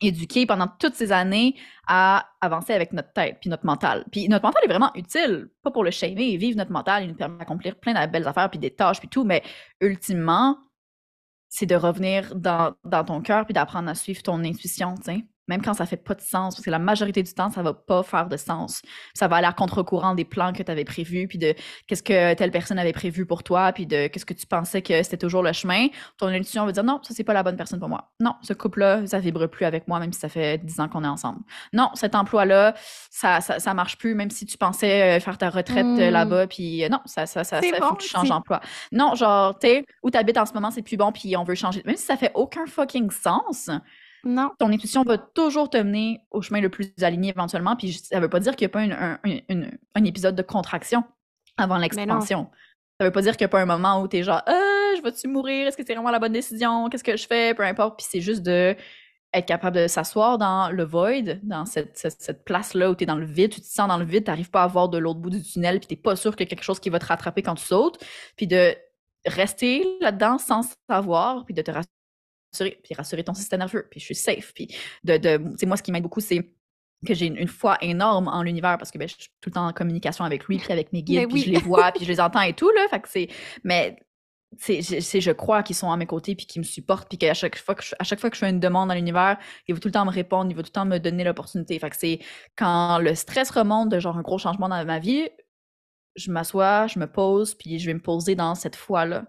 B: éduqués pendant toutes ces années à avancer avec notre tête puis notre mental. Puis notre mental est vraiment utile, pas pour le shamer, vivre notre mental, il nous permet d'accomplir plein de belles affaires puis des tâches puis tout, mais ultimement, c'est de revenir dans, dans ton cœur puis d'apprendre à suivre ton intuition, tu même quand ça fait pas de sens, parce que la majorité du temps, ça va pas faire de sens. Ça va aller à contre-courant des plans que tu avais prévus, puis de qu'est-ce que telle personne avait prévu pour toi, puis de qu'est-ce que tu pensais que c'était toujours le chemin. Ton intuition va dire non, ça c'est pas la bonne personne pour moi. Non, ce couple-là, ça vibre plus avec moi, même si ça fait dix ans qu'on est ensemble. Non, cet emploi-là, ça, ça, marche plus, même si tu pensais euh, faire ta retraite euh, hmm. là-bas, puis euh, non, ça, ça, ça, ça faut que tu changes d'emploi. Non, genre, tu sais, où tu habites en ce moment, c'est plus bon, puis on veut changer. Même si ça fait aucun fucking sens,
A: non.
B: Ton intuition va toujours te mener au chemin le plus aligné éventuellement. Puis ça veut pas dire qu'il n'y a pas un, épisode de contraction avant l'expansion. Ça veut pas dire qu'il n'y a pas un moment où tu es genre, ah, je vais-tu mourir? Est-ce que c'est vraiment la bonne décision? Qu'est-ce que je fais? Peu importe. Puis c'est juste de être capable de s'asseoir dans le void, dans cette, place-là où tu es dans le vide, tu te sens dans le vide, tu n'arrives pas à voir de l'autre bout du tunnel, puis tu n'es pas sûr qu'il y a quelque chose qui va te rattraper quand tu sautes, puis de rester là-dedans sans savoir, puis de te rassurer puis rassurer ton système nerveux, puis je suis safe. Puis de, de moi, ce qui m'aide beaucoup, c'est que j'ai une, foi énorme en l'univers parce que ben, je suis tout le temps en communication avec lui, puis avec mes guides, puis je les vois, puis je [laughs] les entends et tout, là. Fait que c'est... Mais c'est, je, je crois qu'ils sont à mes côtés puis qu'ils me supportent puis qu'à chaque fois que je, à chaque fois que je fais une demande dans l'univers, il va tout le temps me répondre, il va tout le temps me donner l'opportunité. Fait que c'est quand le stress remonte de genre un gros changement dans ma vie, je m'assois, je me pose puis je vais me poser dans cette foi-là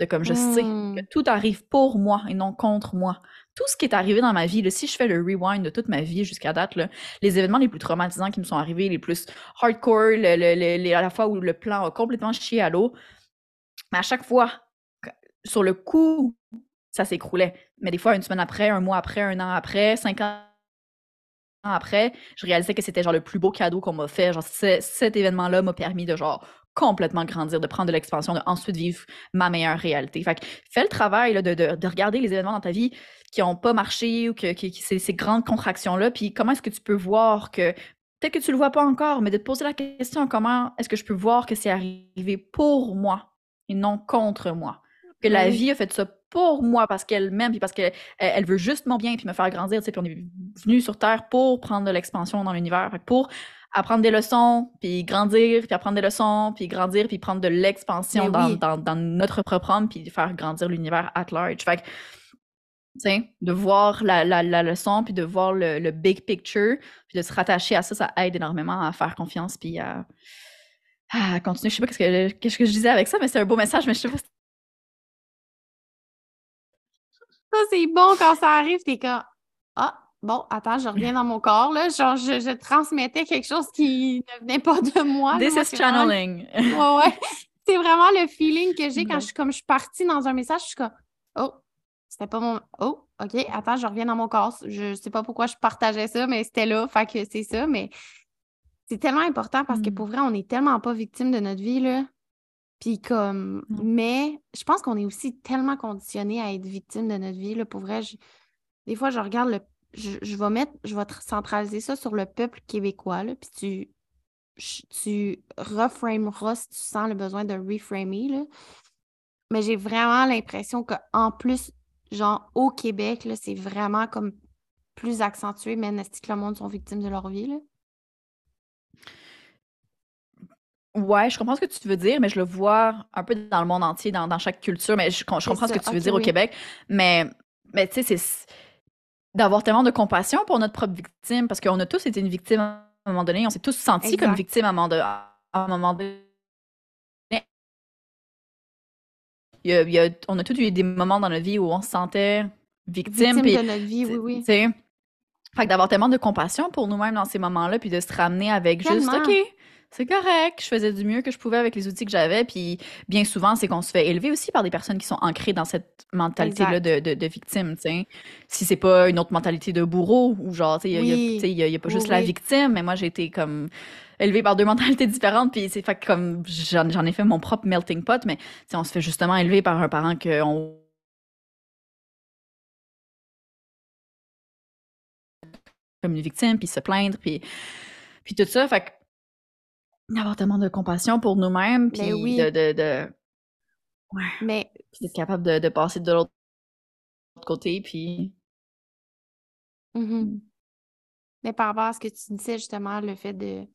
B: de comme je sais
A: mmh.
B: que tout arrive pour moi et non contre moi. Tout ce qui est arrivé dans ma vie, si je fais le rewind de toute ma vie jusqu'à date, les événements les plus traumatisants qui me sont arrivés, les plus hardcore, à la fois où le plan a complètement chié à l'eau, mais à chaque fois, sur le coup, ça s'écroulait. Mais des fois, une semaine après, un mois après, un an après, cinq ans après, je réalisais que c'était genre le plus beau cadeau qu'on m'a fait. Genre, cet événement-là m'a permis de genre complètement grandir, de prendre de l'expansion, de ensuite vivre ma meilleure réalité. Fait que fais le travail là, de, de, de, regarder les événements dans ta vie qui n'ont pas marché ou que, qui, ces, ces, grandes contractions-là, puis comment est-ce que tu peux voir que peut-être que tu le vois pas encore, mais de te poser la question comment est-ce que je peux voir que c'est arrivé pour moi et non contre moi? Que la vie a fait ça pour moi parce qu'elle m'aime puis parce qu'elle elle veut juste mon bien puis me faire grandir, puis on est venu sur terre pour prendre de l'expansion dans l'univers, pour apprendre des leçons, puis grandir, puis apprendre des leçons, puis grandir, puis prendre de l'expansion dans, dans, dans, notre propre âme, puis faire grandir l'univers at large. Fait que, sais, de voir la, la, la, leçon, puis de voir le, le, big picture, puis de se rattacher à ça, ça aide énormément à faire confiance, puis à, à continuer. Je sais pas qu'est-ce que, qu'est-ce que je disais avec ça, mais c'est un beau message, mais je sais pas.
A: Ça, c'est bon quand ça arrive, t'es comme Ah, bon, attends, je reviens dans mon corps, là. Genre, je, transmettais quelque chose qui ne venait pas de moi.
B: This is channeling.
A: Ouais, ouais. [laughs] C'est vraiment le feeling que j'ai quand je, comme je suis partie dans un message, je suis comme, oh, c'était pas mon. Oh, OK, attends, je reviens dans mon corps. Je sais pas pourquoi je partageais ça, mais c'était là, fait que c'est ça. Mais c'est tellement important parce que mm. pour vrai, on n'est tellement pas victime de notre vie, là. Puis comme, mais je pense qu'on est aussi tellement conditionné à être victime de notre vie, là. Pour vrai, des fois, je regarde le je, vais mettre, je vais centraliser ça sur le peuple québécois, là, puis tu, tu reframeras si tu sens le besoin de reframer. Là. Mais j'ai vraiment l'impression qu'en plus, genre au Québec, c'est vraiment comme plus accentué, mais est-ce que le monde sont victimes de leur vie? Là?
B: Ouais, je comprends ce que tu veux dire, mais je le vois un peu dans le monde entier, dans, chaque culture, mais je, comprends ce que tu veux dire au Québec. Mais, mais tu sais, c'est d'avoir tellement de compassion pour notre propre victime, parce qu'on a tous été une victime à un moment donné, on s'est tous sentis comme victime à un moment donné. on a tous eu des moments dans notre vie où on se sentait victime.
A: Victime de notre vie, oui, oui.
B: Fait que d'avoir tellement de compassion pour nous-mêmes dans ces moments-là, puis de se ramener avec juste, OK, c'est correct, je faisais du mieux que je pouvais avec les outils que j'avais. Puis bien souvent, c'est qu'on se fait élever aussi par des personnes qui sont ancrées dans cette mentalité-là de, de, de, victime. Si c'est pas une autre mentalité de bourreau, ou genre, il n'y a, y a, pas juste la victime, mais moi, j'ai été comme élevée par deux [laughs] mentalités différentes. Puis c'est fait comme j'en ai fait mon propre melting pot, mais on se fait justement élever par un parent qu'on comme une victime, puis se plaindre, puis, puis tout ça. Fait que avoir tellement de compassion pour nous-mêmes, puis de, de, de,
A: Ouais. Mais.
B: Puis d'être capable de, de passer de l'autre côté, puis.
A: Mmh Mais par rapport à ce que tu disais justement, le fait de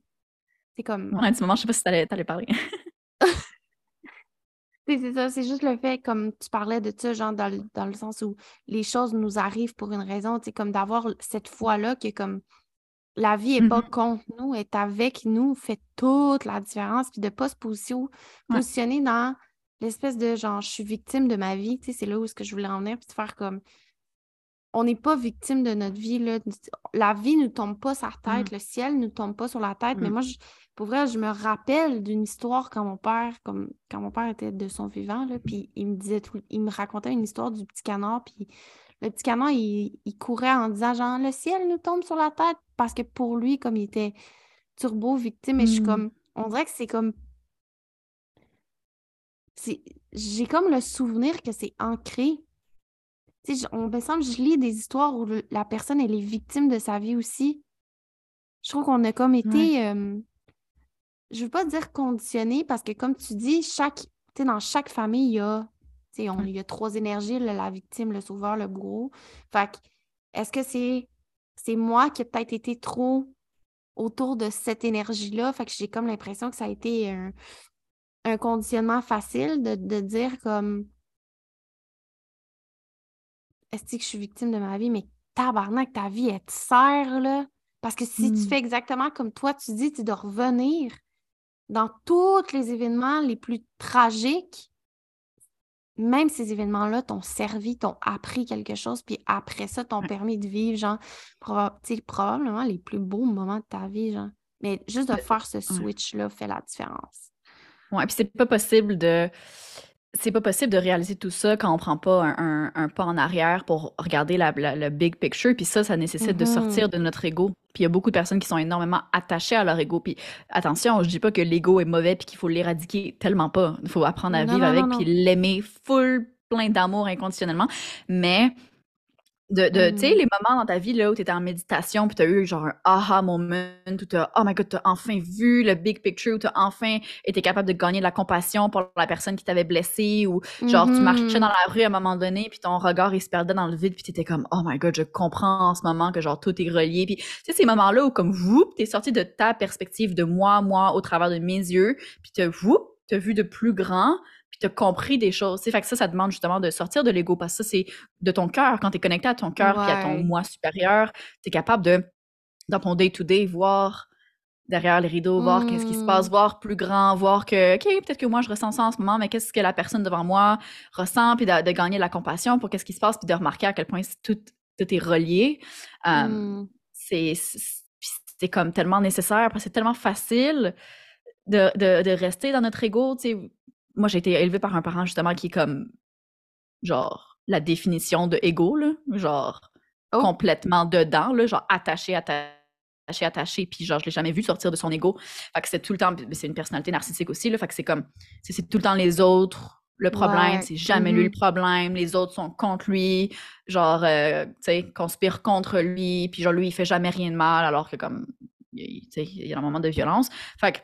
A: c'est comme
B: Ouais, du moment, je sais pas si tu allais parler. [laughs] [laughs]
A: c'est ça, c'est juste le fait, comme tu parlais de ça, genre dans le dans le sens où les choses nous arrivent pour une raison, tu comme d'avoir cette foi-là que comme la vie est pas
B: Mmh
A: contre nous, est avec nous, fait toute la différence, puis de pas se positionner dans l'espèce de genre je suis victime de ma vie, tu sais, c'est là où est-ce que je voulais en venir, puis de faire comme on n'est pas victime de notre vie. Là. La vie ne nous tombe pas sur la tête,
B: mmh.
A: le ciel ne nous tombe pas sur la tête. Mais
B: Mmh.
A: moi, je, pour vrai, je me rappelle d'une histoire quand mon père, comme quand mon père était de son vivant, là, puis il me disait tout, il me racontait une histoire du petit canard, puis le petit canard, il, courait en disant genre le ciel nous tombe sur la tête parce que pour lui, comme il était turbo victime, et je suis
B: Mmh.
A: comme on dirait que c'est comme j'ai comme le souvenir que c'est ancré on me semble, je lis des histoires où la personne, elle est victime de sa vie aussi. Je trouve qu'on a comme été, Je je veux pas dire conditionné parce que comme tu dis, chaque, dans chaque famille, il y a, on, il y a trois énergies, la victime, le sauveur, le bourreau. Fait est-ce que c'est, c'est moi qui ai peut-être été trop autour de cette énergie-là? Fait que j'ai comme l'impression que ça a été un, conditionnement facile de, de dire comme est-ce que je suis victime de ma vie, mais tabarnak, ta vie, elle te sert, là. Parce que si tu
B: mmh.
A: fais exactement comme toi, tu dis, tu dois revenir dans tous les événements les plus tragiques, même ces événements-là t'ont servi, t'ont appris quelque chose, puis après ça, t'ont permis de vivre, genre, probablement les plus beaux moments de ta vie, genre. Mais juste de faire ce switch-là fait la différence.
B: Ouais, puis c'est pas possible de c'est pas possible de réaliser tout ça quand on prend pas un, pas en arrière pour regarder la, le big picture. Puis ça, ça nécessite de sortir mm-hmm. de notre ego. Puis il y a beaucoup de personnes qui sont énormément attachées à leur ego. Puis attention, je dis pas que l'ego est mauvais puis qu'il faut l'éradiquer. Tellement pas. Il faut apprendre à vivre avec puis l'aimer full plein d'amour inconditionnellement. Mais de, de tu sais, mmh. les moments dans ta vie là, où tu étais en méditation, puis tu as eu genre un aha moment, où tu oh my god, tu as enfin vu le big picture, où tu as enfin été capable de gagner de la compassion pour la personne qui t'avait blessé, ou genre tu marchais dans la rue à un moment donné, puis ton regard il se perdait dans le vide, puis tu étais comme oh my god, je comprends en ce moment que genre tout est relié. Puis tu sais, ces moments-là où comme vous, tu es sorti de ta perspective de moi, moi, au travers de mes yeux, puis tu as vu de plus grand, puis tu as compris des choses. Fait que ça, ça demande justement de sortir de l'ego parce que ça, c'est de ton cœur. Quand tu es connecté à ton cœur et à ton moi supérieur, tu es capable de, dans ton day-to-day, voir derrière les rideaux, voir qu'est-ce qui se passe, mmh. voir plus grand, voir que, OK, peut-être que moi, je ressens ça en ce moment, mais qu'est-ce que la personne devant moi ressent, puis de, gagner de la compassion pour qu'est-ce qui se passe, puis de remarquer à quel point tout, tout est relié. Mmh. C'est comme tellement nécessaire, parce que c'est tellement facile de, de, de, rester dans notre ego, tu sais, moi, j'ai été élevée par un parent, justement, qui est comme, genre, la définition de ego, là. Genre, oh. complètement dedans, là, genre, attaché, attaché, attaché, puis genre, je l'ai jamais vu sortir de son ego. Fait que c'est tout le temps, c'est une personnalité narcissique aussi, là. Fait que c'est comme, c'est tout le temps les autres le problème, c'est jamais lui le mm-hmm. problème, les autres sont contre lui, genre, euh, tu sais, conspire contre lui, puis genre, lui, il fait jamais rien de mal, alors que comme, tu sais, il y a un moment de violence. Fait que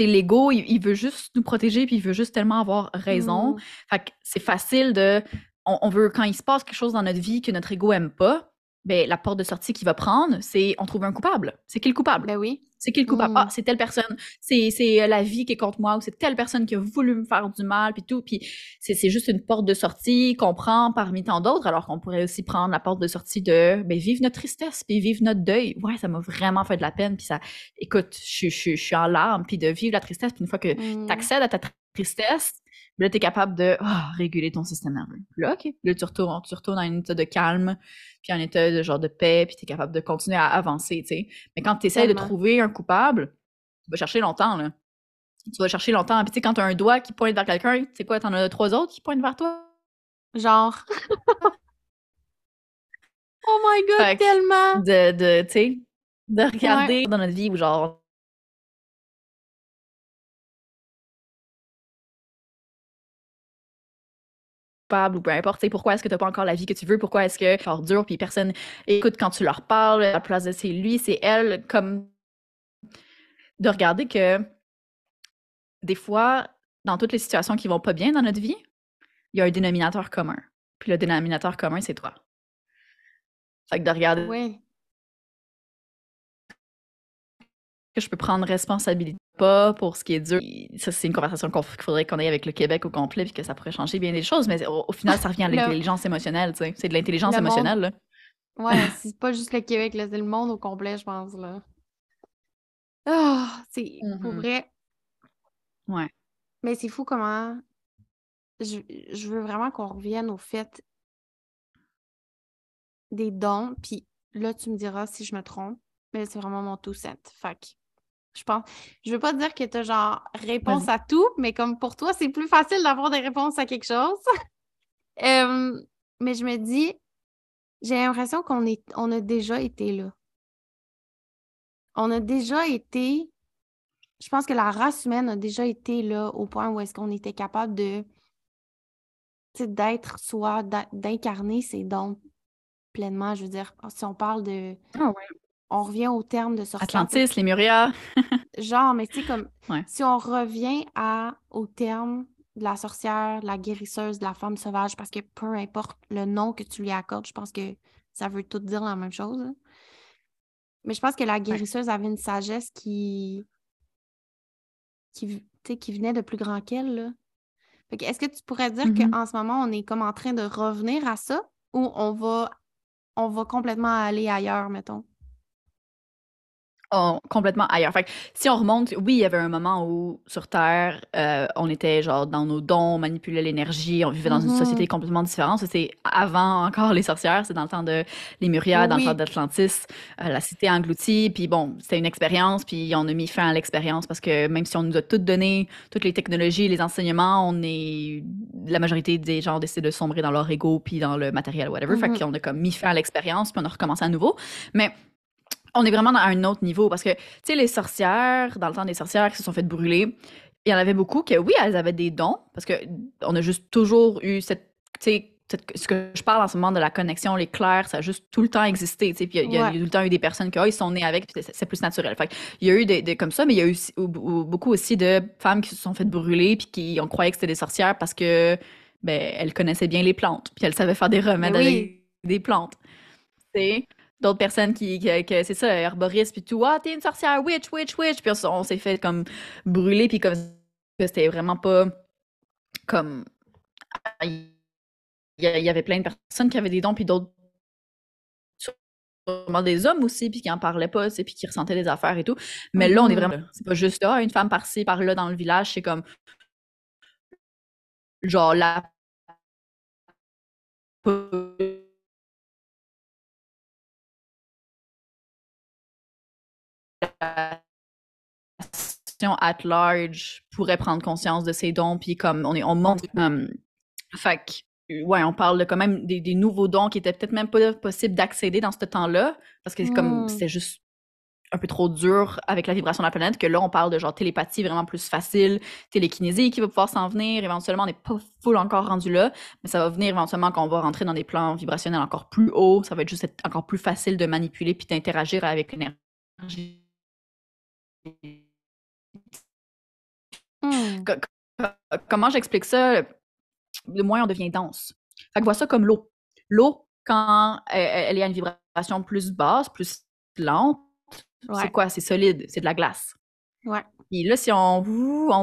B: l'ego, il, veut juste nous protéger, puis il veut juste tellement avoir raison. Mm. Fait que c'est facile de. On, veut, quand il se passe quelque chose dans notre vie que notre ego aime pas, ben, la porte de sortie qu'il va prendre, c'est on trouve un coupable. C'est qui le coupable?
A: Ben oui.
B: C'est qui le coupable? Ah, mm. c'est telle personne. C'est, euh, la vie qui est contre moi ou c'est telle personne qui a voulu me faire du mal, puis tout. Puis c'est, juste une porte de sortie qu'on prend parmi tant d'autres, alors qu'on pourrait aussi prendre la porte de sortie de ben, vivre notre tristesse, puis vivre notre deuil. Ouais, ça m'a vraiment fait de la peine. Puis ça, écoute, je, suis en larmes, puis de vivre la tristesse. Puis une fois que mm. tu accèdes à ta tristesse, là, tu es capable de ah, réguler ton système nerveux. Là, OK. Là, tu retournes, tu retournes dans un état de calme, puis un état de genre de paix, puis tu es capable de continuer à avancer, tu sais. Mais quand tu essaies de trouver un coupable, tu vas chercher longtemps, là. Tu vas chercher longtemps. Puis tu sais, quand tu as un doigt qui pointe vers quelqu'un, tu sais quoi, t'en as trois autres qui pointent vers toi?
A: Genre. [laughs] oh my god, tellement!
B: De, de tu sais, de regarder dans notre vie où genre ou peu importe, pourquoi est-ce que tu n'as pas encore la vie que tu veux, pourquoi est-ce que genre dur puis personne écoute quand tu leur parles, à la place de c'est lui, c'est elle, comme de regarder que des fois, dans toutes les situations qui vont pas bien dans notre vie, il y a un dénominateur commun. Puis le dénominateur commun, c'est toi. Fait que de regarder
A: Oui.
B: que je peux prendre responsabilité pas pour ce qui est dur. Ça, c'est une conversation qu'il faudrait qu'on ait avec le Québec au complet, puis que ça pourrait changer bien des choses, mais au, au final, ça revient à [laughs] l'intelligence émotionnelle, tu sais. C'est de l'intelligence
A: monde-
B: émotionnelle, là.
A: Ouais, [laughs] c'est pas juste le Québec, là, c'est le monde au complet, je pense, là. Ah, c'est pour
B: Mhm.
A: vrai.
B: Ouais.
A: Mais c'est fou comment. Je, je veux vraiment qu'on revienne au fait des dons. Puis là, tu me diras si je me trompe. Mais c'est vraiment mon tout set. Fait que je pense. Je veux pas dire que t'as genre réponse à tout, mais comme pour toi, c'est plus facile d'avoir des réponses à quelque chose. [laughs] Euh, mais je me dis, j'ai l'impression qu'on est, on a déjà été là. On a déjà été. Je pense que la race humaine a déjà été là au point où est-ce qu'on était capable de tu d'être soi, d'incarner ses dons pleinement. Je veux dire, si on parle de.
B: Ah ouais.
A: On revient au terme de sorcière.
B: Atlantis, Lemuria. [laughs]
A: Genre, mais tu sais, comme
B: Ouais.
A: si on revient à, au terme de la sorcière, de la guérisseuse, de la femme sauvage, parce que peu importe le nom que tu lui accordes, je pense que ça veut tout dire la même chose. hein. Mais je pense que la guérisseuse avait une sagesse qui. qui, qui venait de plus grand qu'elle. que Est-ce que tu pourrais dire
B: Mhm.
A: qu'en ce moment, on est comme en train de revenir à ça ou on va, on va complètement aller ailleurs, mettons?
B: Complètement ailleurs. Fait que si on remonte, oui, il y avait un moment où sur Terre, euh, on était genre dans nos dons, on manipulait l'énergie, on vivait dans une
A: Mhm.
B: société complètement différente. C'est avant encore les sorcières, c'est dans le temps de Lémuria, dans
A: Oui.
B: le temps d'Atlantis, euh, la cité engloutie. Puis bon, c'était une expérience, puis on a mis fin à l'expérience parce que même si on nous a toutes donné, toutes les technologies, les enseignements, on est. La majorité des gens ont décidé de sombrer dans leur ego, puis dans le matériel, whatever. Fait
A: Mhm.
B: qu'on a comme mis fin à l'expérience, puis on a recommencé à nouveau. Mais on est vraiment dans un autre niveau parce que, tu sais, les sorcières, dans le temps des sorcières qui se sont faites brûler, il y en avait beaucoup que, oui, elles avaient des dons parce que on a juste toujours eu cette, tu sais, ce que je parle en ce moment de la connexion, les clairs, ça a juste tout le temps existé, tu sais, puis il y a- y, tout le temps eu des personnes qui, ah, ils sont nés avec, c'est plus naturel. Fait il y a eu des, des comme ça, mais il y a eu beaucoup aussi de femmes qui se sont faites brûler puis qui on croyait que c'était des sorcières parce que, ben, elles connaissaient bien les plantes, puis elles savaient faire des remèdes
A: oui.
B: avec des plantes. Tu sais, d'autres personnes qui, que, que c'est ça, herboristes puis tout, ah, t'es une sorcière, witch, witch, witch, puis on, on s'est fait comme brûler, puis comme c'était vraiment pas comme. Il y, a- il y avait plein de personnes qui avaient des dons, puis d'autres. Sûrement des hommes aussi, puis qui en parlaient pas, puis qui ressentaient des affaires et tout. Mais là, on est
A: Mhm.
B: vraiment. C'est pas juste, ah, une femme par-ci, par-là dans le village, c'est comme. Genre, la. At large pourrait prendre conscience de ses dons, puis comme on est, on montre. fait que, ouais, on parle de quand même des, des nouveaux dons qui étaient peut-être même pas possible d'accéder dans ce temps-là, parce que c'est comme
A: Mm.
B: c'était juste un peu trop dur avec la vibration de la planète, que là, on parle de genre télépathie vraiment plus facile, télékinésie qui va pouvoir s'en venir. Éventuellement, on n'est pas full encore rendu là, mais ça va venir éventuellement quand on va rentrer dans des plans vibrationnels encore plus hauts. Ça va être juste être encore plus facile de manipuler puis d'interagir avec l'énergie.
A: Hmm.
B: Co- co- Comment j'explique ça? Le moins on devient dense. Fait que vois ça comme l'eau. L'eau, quand elle, elle est à une vibration plus basse, plus lente,
A: Ouais.
B: c'est quoi? C'est solide, c'est de la glace.
A: Ouais.
B: Puis là, si on,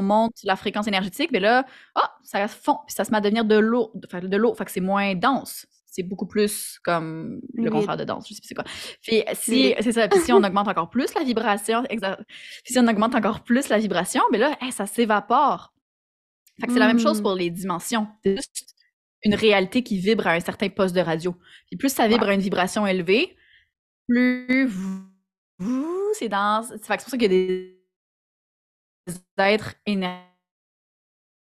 B: monte la fréquence énergétique, ben là, ah, ça fond, puis ça se met à devenir de l'eau. De l'eau, fait que c'est moins dense. C'est beaucoup plus comme le contraire de dense, je sais plus c'est quoi. Puis si, [laughs] c'est ça, puis si on augmente encore plus la vibration. Puis si on augmente encore plus la vibration, ben là, hey, ça s'évapore. Fait que c'est la même chose
A: Mm.
B: pour les dimensions. C'est juste une réalité qui vibre à un certain poste de radio. Puis plus ça vibre
A: Ouais.
B: à une vibration élevée, plus c'est dense. C'est pour ça qu'il y a des êtres énergétiques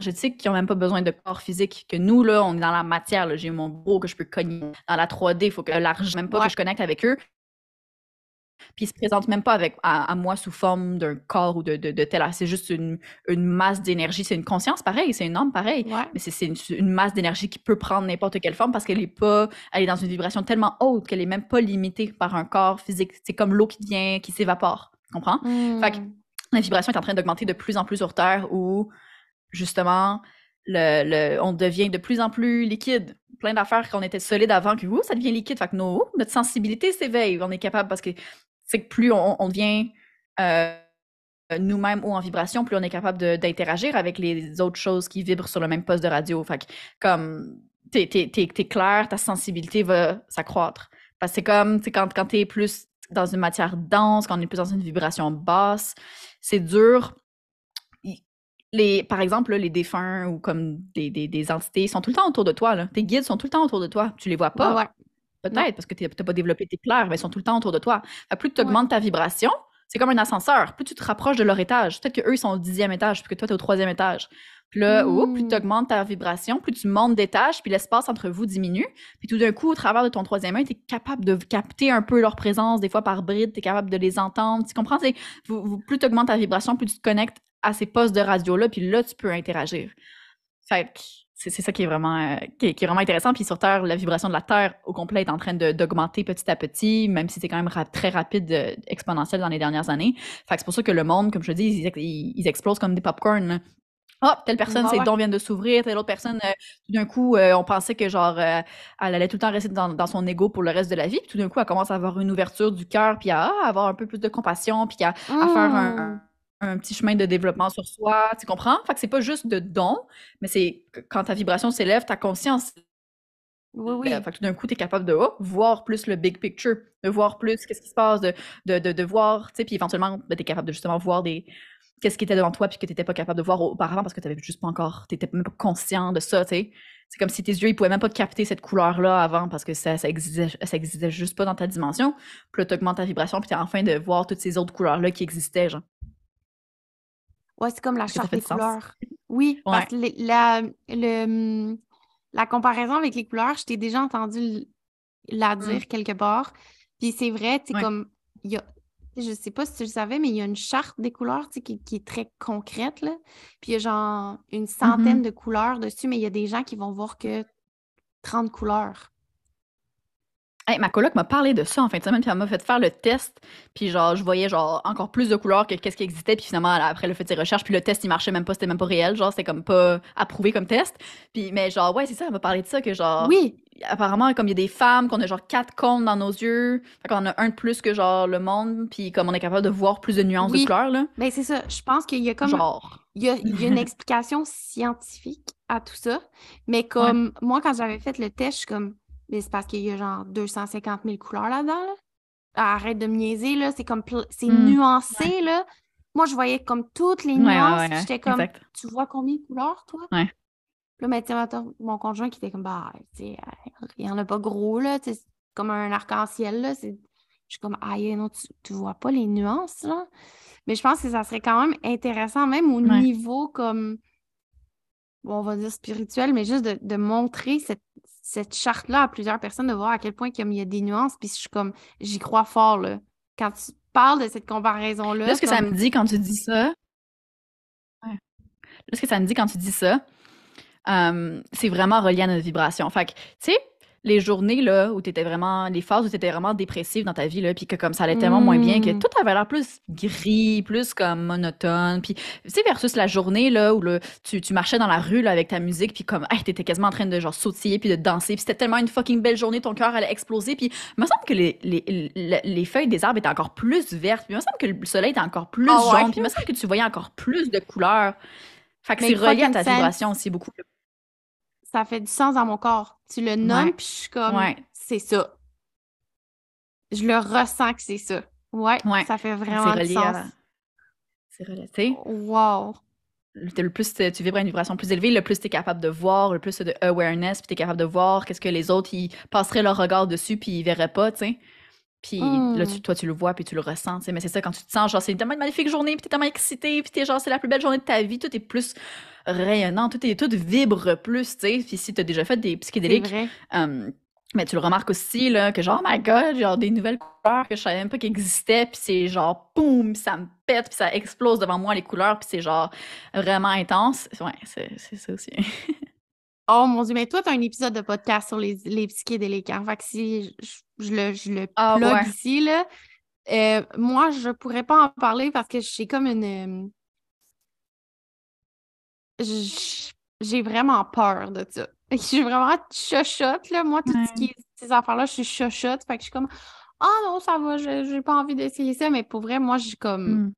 B: qui ont même pas besoin de corps physique. Que nous, là, on est dans la matière. là. J'ai mon beau que je peux cogner. Dans la 3D, il faut que l'argent, même pas
A: Ouais.
B: que je connecte avec eux. Puis ils se présentent même pas avec, à, à moi sous forme d'un corps ou de, de, de tel. C'est juste une, une masse d'énergie. C'est une conscience pareil, c'est une âme pareil.
A: Ouais.
B: Mais c'est c'est une, une masse d'énergie qui peut prendre n'importe quelle forme parce qu'elle est pas, elle est dans une vibration tellement haute qu'elle est même pas limitée par un corps physique. C'est comme l'eau qui vient, qui s'évapore. Tu comprends? Fait que
A: Hmm.
B: la vibration est en train d'augmenter de plus en plus sur Terre où, justement, le, on devient de plus en plus liquide. Plein d'affaires qu'on était solide avant, que ça devient liquide. Fait que notre sensibilité s'éveille. On est capable parce que c'est plus on, devient euh, nous-mêmes ou en vibration, plus on est capable d'interagir avec les autres choses qui vibrent sur le même poste de radio. Fait que, comme t'es es, clair, ta sensibilité va s'accroître. Parce que c'est comme quand, quand t'es plus dans une matière dense, quand on est plus dans une vibration basse, c'est dur les, par exemple, les défunts ou comme des, des, entités sont tout le temps autour de toi. Là. Tes guides sont tout le temps autour de toi. Tu les vois pas. Peut-être parce que tu n'as pas développé tes clairs, mais ils sont tout le temps autour de toi. plus tu augmentes ta vibration, c'est comme un ascenseur. Plus tu te rapproches de leur étage. Peut-être qu'eux, ils sont au dixième étage, puis que toi, tu es au troisième étage. Puis là, plus tu mmh. augmentes ta vibration, plus tu montes d'étage, puis l'espace entre vous diminue. Puis tout d'un coup, au travers de ton troisième œil, tu es capable de capter un peu leur présence, des fois par bride, tu es capable de les entendre. Tu comprends? plus tu augmentes ta vibration, plus tu te connectes à ces postes de radio-là, puis là, tu peux interagir. Fait c'est ça qui est vraiment euh, qui, est, vraiment intéressant. Puis sur Terre, la vibration de la Terre au complet est en train d'augmenter petit à petit, même si c'est quand même très rapide, euh, exponentiel dans les dernières années. Fait que c'est pour ça que le monde, comme je dis, ils, ils, explosent comme des popcorn. Oh, telle personne, c'est don vient de s'ouvrir, telle autre personne, euh, tout d'un coup, on pensait que genre elle allait tout le temps rester dans, son ego pour le reste de la vie, puis tout d'un coup, elle commence à avoir une ouverture du cœur, puis à, avoir un peu plus de compassion, puis à, faire un, mmh un petit chemin de développement sur soi, tu comprends? Fait que c'est pas juste de don, mais c'est quand ta vibration s'élève, ta conscience.
A: Oui, oui.
B: Fait que tout d'un coup, tu es capable de oh, voir plus le big picture, de voir plus qu'est-ce qui se passe, de, de, de, voir, tu sais, puis éventuellement, ben, tu es capable de justement voir des qu'est-ce qui était devant toi puis que tu n'étais pas capable de voir auparavant parce que tu n'avais juste pas encore, tu n'étais même pas conscient de ça, tu sais. C'est comme si tes yeux, ils pouvaient même pas capter cette couleur-là avant parce que ça, ça existait, ça existait juste pas dans ta dimension. Puis là, tu augmentes ta vibration puis tu es enfin de voir toutes ces autres couleurs-là qui existaient, genre.
A: Ouais, c'est comme la charte des couleurs. Oui, parce que la, le, la comparaison avec les couleurs, je t'ai déjà entendu la mmh. dire quelque part. Puis c'est vrai, tu sais, comme, il y a, je sais pas si tu le savais, mais il y a une charte des couleurs, qui, est très concrète, là. Puis il y a genre une centaine mmh de couleurs dessus, mais il y a des gens qui vont voir que 30 couleurs
B: ma coloc m'a parlé de ça en fin de semaine, puis elle m'a fait faire le test, puis genre, je voyais genre encore plus de couleurs que qu'est-ce qui existait, puis finalement, après, elle a fait ses recherches, puis le test, il marchait même pas, c'était même pas réel, genre, c'était comme pas approuvé comme test. Puis, mais genre, ouais, c'est ça, elle m'a parlé de ça, que genre.
A: Oui!
B: Apparemment, comme il y a des femmes, qu'on a genre quatre cônes dans nos yeux, fait qu'on a un de plus que genre le monde, puis comme on est capable de voir plus de nuances de couleurs, là.
A: Ben, c'est ça. Je pense qu'il y a comme.
B: Genre.
A: Il y a, il y a une explication scientifique à tout ça, mais comme moi, quand j'avais fait le test, je suis comme mais c'est parce qu'il y a genre 250 000 couleurs là-dedans. Là. Arrête de me niaiser, là. C'est comme c'est mmh. nuancé, là. Moi, je voyais comme toutes les nuances. J'étais comme, tu vois combien de couleurs, toi?
B: Ouais.
A: Là, mais mon conjoint qui était comme, bah, sais, il n'y en a pas gros, là. C'est comme un arc-en-ciel, là. Je suis comme, ah, non, tu, tu vois pas les nuances, là. Mais je pense que ça serait quand même intéressant, même au niveau comme, on va dire spirituel, mais juste de, de montrer cette, cette charte-là à plusieurs personnes, de voir à quel point il y a des nuances, puis je suis comme, j'y crois fort, là. Quand tu parles de cette comparaison-là.
B: Là, ce que ça me dit quand tu dis ça, ouais. là, ce que ça me dit quand tu dis ça, c'est vraiment relié à notre vibration. Fait que, tu sais, les journées là où tu étais vraiment les phases où tu étais vraiment dépressive dans ta vie là puis que comme ça allait tellement moins bien que mmh. tout avait l'air plus gris, plus comme monotone puis sais versus la journée là où le tu, tu, marchais dans la rue là, avec ta musique puis comme hey, t'étais quasiment en train de genre sautiller puis de danser puis c'était tellement une fucking belle journée ton cœur allait exploser puis il me semble que les, les, les, feuilles des arbres étaient encore plus vertes puis il me semble que le soleil était encore plus ah jaune puis il me semble que tu voyais encore plus de couleurs. Fait que c'est relié à ta vibration aussi beaucoup
A: ça fait du sens dans mon corps. Tu le nommes, puis je suis comme, c'est ça. Je le ressens que c'est ça. Ouais, ça fait vraiment du sens.
B: C'est relié,
A: Wow!
B: Le plus tu vibres à une vibration plus élevée, le plus tu es capable de voir, le plus de awareness, puis tu es capable de voir qu'est-ce que les autres, ils passeraient leur regard dessus, puis ils verraient pas, tu sais. Puis là, tu, mmh. toi, tu le vois, puis tu le ressens, mais c'est ça, quand tu te sens, genre, c'est tellement une magnifique journée, puis t'es tellement excité, puis t'es genre, c'est la plus belle journée de ta vie, tout est plus rayonnant, tout, est, tout vibre plus, tu sais. Puis si t'as déjà fait des psychédéliques, mais tu le remarques aussi, là, que genre, oh my god, genre des nouvelles couleurs que je savais même pas qu'elles existaient, puis c'est genre, boum, ça me pète, puis ça explose devant moi les couleurs, puis c'est genre vraiment intense. Ouais, c'est ça aussi. [laughs]
A: oh mon dieu, mais toi, tu as un épisode de podcast sur les, les psychédéliques, hein? Fait que si je, le, je le ah, plug ici, là, euh, moi, je pourrais pas en parler parce que j'ai comme une je j'ai vraiment peur de ça. [laughs] Je suis vraiment chochotte, là. Moi, tout ce qui est ces affaires-là, je suis chochotte. Fait que je suis comme, ah non, ça va, j'ai pas envie d'essayer ça. Mais pour vrai, moi, suis comme, hmm.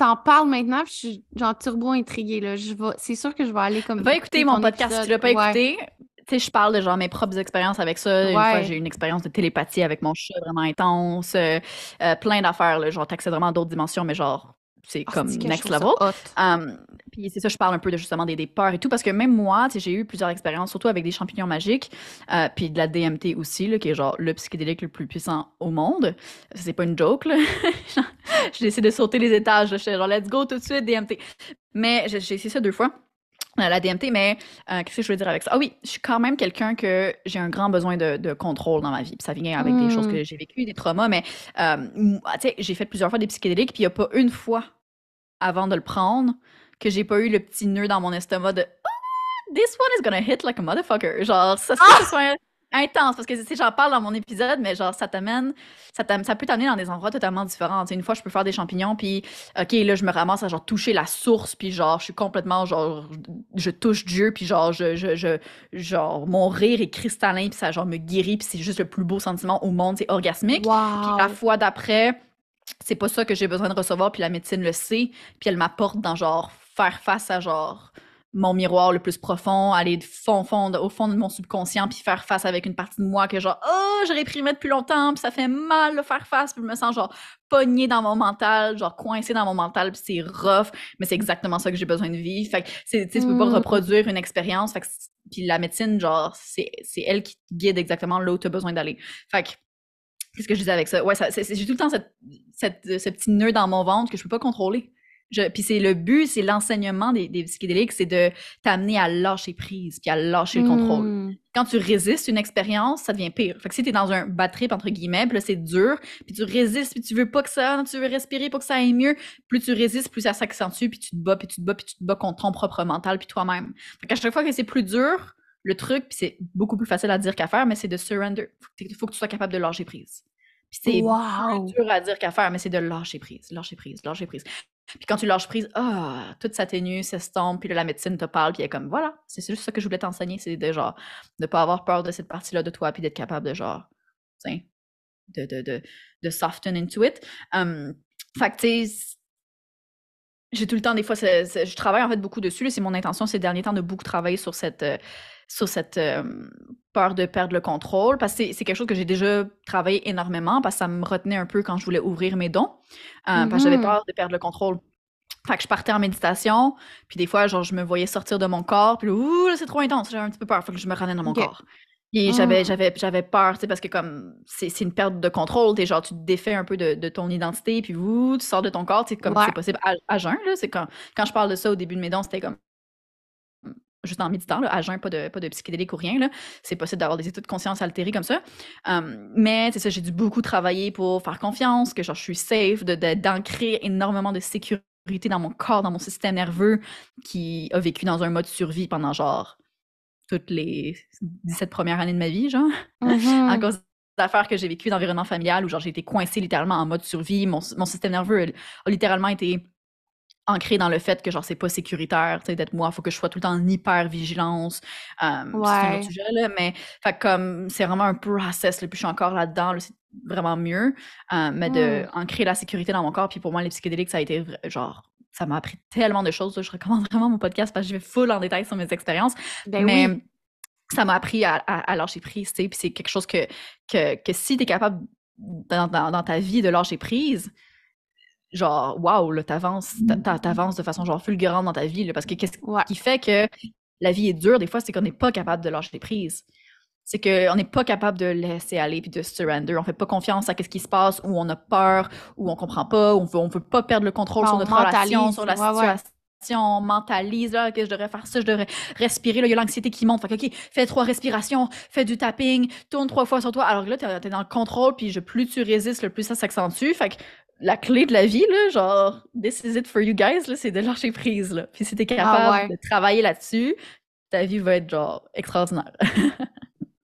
A: T'en parles maintenant, puis je suis genre turbo intriguée, là. Je vais... C'est sûr que je vais aller comme.
B: Va écouter mon podcast si tu l'as pas écouté? Tu sais, je parle de genre mes propres expériences avec ça. Une fois, j'ai eu une expérience de télépathie avec mon chat vraiment intense. Euh, euh, plein d'affaires, Genre, t'accèdes vraiment à d'autres dimensions, mais genre, c'est ah, comme next level. Um, puis c'est ça, je parle un peu de justement des, des peurs et tout, parce que même moi, j'ai eu plusieurs expériences, surtout avec des champignons magiques, euh, puis de la DMT aussi, là, qui est genre le psychédélique le plus puissant au monde. C'est pas une joke, là. [laughs] j'ai essayé de sauter les étages, j'étais genre let's go tout de suite, DMT. Mais j'ai essayé ça deux fois la DMT, mais euh, qu'est-ce que je veux dire avec ça? Ah oui, je suis quand même quelqu'un que j'ai un grand besoin de, de, contrôle dans ma vie. Puis ça vient avec des choses que hmm. j'ai vécues, des traumas, mais euh, tu sais, j'ai fait plusieurs fois des psychédéliques, puis il n'y a pas une fois avant de le prendre que j'ai pas eu le petit nœud dans mon estomac de oh, This one is gonna hit like a motherfucker. Genre, ça, ah! Intense parce que tu sais j'en parle dans mon épisode mais genre ça t'amène ça, ça peut t'amener dans des endroits totalement différents. Une fois je peux faire des champignons puis ok là je me ramasse à genre toucher la source puis genre je suis complètement genre je touche Dieu puis genre je, je, je genre mon rire est cristallin puis ça genre me guérit puis c'est juste le plus beau sentiment au monde c'est orgasmique. Puis la fois d'après c'est pas ça que j'ai besoin de recevoir puis la médecine le sait puis elle m'apporte dans genre faire face à genre mon miroir le plus profond, aller fond, fond, au fond de mon subconscient, puis faire face avec une partie de moi que genre, oh, j'ai réprimé depuis longtemps, puis ça fait mal de faire face, puis je me sens genre pogné dans mon mental, genre coincé dans mon mental, puis c'est rough, mais c'est exactement ça que j'ai besoin de vivre. Fait que, tu sais, peux pas mmh. reproduire une expérience, fait que, puis la médecine, genre, c'est elle qui te guide exactement là où tu as besoin d'aller. Fait que, qu'est-ce que je disais avec ça? Ouais, j'ai tout le temps cette, cette, ce petit nœud dans mon ventre que je peux pas contrôler puis c'est le but, c'est l'enseignement des, des, psychédéliques, c'est de t'amener à lâcher prise, puis à lâcher le contrôle. Hmm. Quand tu résistes une expérience, ça devient pire. Fait que si t'es dans un bad trip, entre guillemets, puis là c'est dur, puis tu résistes, puis tu veux pas que ça, tu veux respirer pour que ça aille mieux, plus tu résistes, plus ça s'accentue, puis tu te bats, puis tu te bats, puis tu te bats contre ton propre mental, puis toi-même. Fait qu'à chaque fois que c'est plus dur, le truc, puis c'est beaucoup plus facile à dire qu'à faire, mais c'est de surrender. Faut, faut que tu sois capable de lâcher prise. Puis c'est plus dur à dire qu'à faire, mais c'est de lâcher prise, lâcher prise, lâcher prise. Puis quand tu lâches prise, ah, toute sa tenue s'estompe, puis la médecine te parle, puis elle est comme, voilà, c'est juste ça que je voulais t'enseigner, c'est de genre, de pas avoir peur de cette partie-là de toi, puis d'être capable de genre, tiens, de, de, de, de soften into it. Um, fait que, j'ai tout le temps, des fois, je travaille en fait beaucoup dessus. C'est mon intention ces derniers temps de beaucoup travailler sur cette, euh, sur cette peur de perdre le contrôle, parce que c'est quelque chose que j'ai déjà travaillé énormément, parce que ça me retenait un peu quand je voulais ouvrir mes dons, euh, parce que j'avais mmh peur de perdre le contrôle. Fait que je partais en méditation, puis des fois, genre, je me voyais sortir de mon corps, puis ouh, là, c'est trop intense, j'avais un petit peu peur, faut que je me ramène dans mon corps. Et j'avais, mmh. j'avais, j'avais peur, tu sais, parce que comme c'est, une perte de contrôle, t'es genre, tu te défais un peu de, ton identité, puis ouh, tu sors de ton corps, tu comme c'est possible à, jeun, là. C'est quand, quand je parle de ça au début de mes dons, c'était comme juste en méditant, là, à jeun, pas de, pas de psychédélique ou rien. C'est possible d'avoir des états de conscience altérés comme ça. mais c'est ça, j'ai dû beaucoup travailler pour faire confiance, que genre, je suis safe, d'ancrer de, énormément de sécurité dans mon corps, dans mon système nerveux, qui a vécu dans un mode survie pendant genre toutes les 17 premières années de ma vie, genre, à mm-hmm. cause d'affaires que j'ai vécues d'environnement familial où genre j'ai été coincée littéralement en mode survie. Mon, mon système nerveux a littéralement été ancré dans le fait que genre c'est pas sécuritaire d'être moi faut que je sois tout le temps en hyper vigilance c'est un autre sujet là mais fait comme c'est vraiment un process là, puis je suis encore là-dedans c'est vraiment mieux mais de mmh. ancrer la sécurité dans mon corps puis pour moi les psychédéliques ça a été genre ça m'a appris tellement de choses je recommande vraiment mon podcast parce que je vais full en détail sur mes expériences ben mais ça m'a appris à, à, lâcher prise puis c'est quelque chose que, que, que si tu es capable dans, dans ta vie de lâcher prise genre, waouh, là, t'avances, mmh. t'avances de façon genre fulgurante dans ta vie, parce que qu'est-ce qui fait que la vie est dure, des fois, c'est qu'on n'est pas capable de lâcher prise. C'est qu'on n'est pas capable de laisser aller puis de surrender. On fait pas confiance à ce qui se passe, ou on a peur, ou on comprend pas, ou on veut, on veut pas perdre le contrôle sur notre relation, sur la situation. On mentalise là, que je devrais faire ça, je devrais respirer. Là, il y a l'anxiété qui monte. Fait OK, fais trois respirations, fais du tapping, tourne trois fois sur toi. Alors là, tu es, dans le contrôle, puis plus tu résistes, le plus ça s'accentue. Fait que la clé de la vie, là, genre, this is it for you guys, là, c'est de lâcher prise, là. Puis si t'es ah capable de travailler là-dessus, ta vie va être, genre, extraordinaire. [laughs]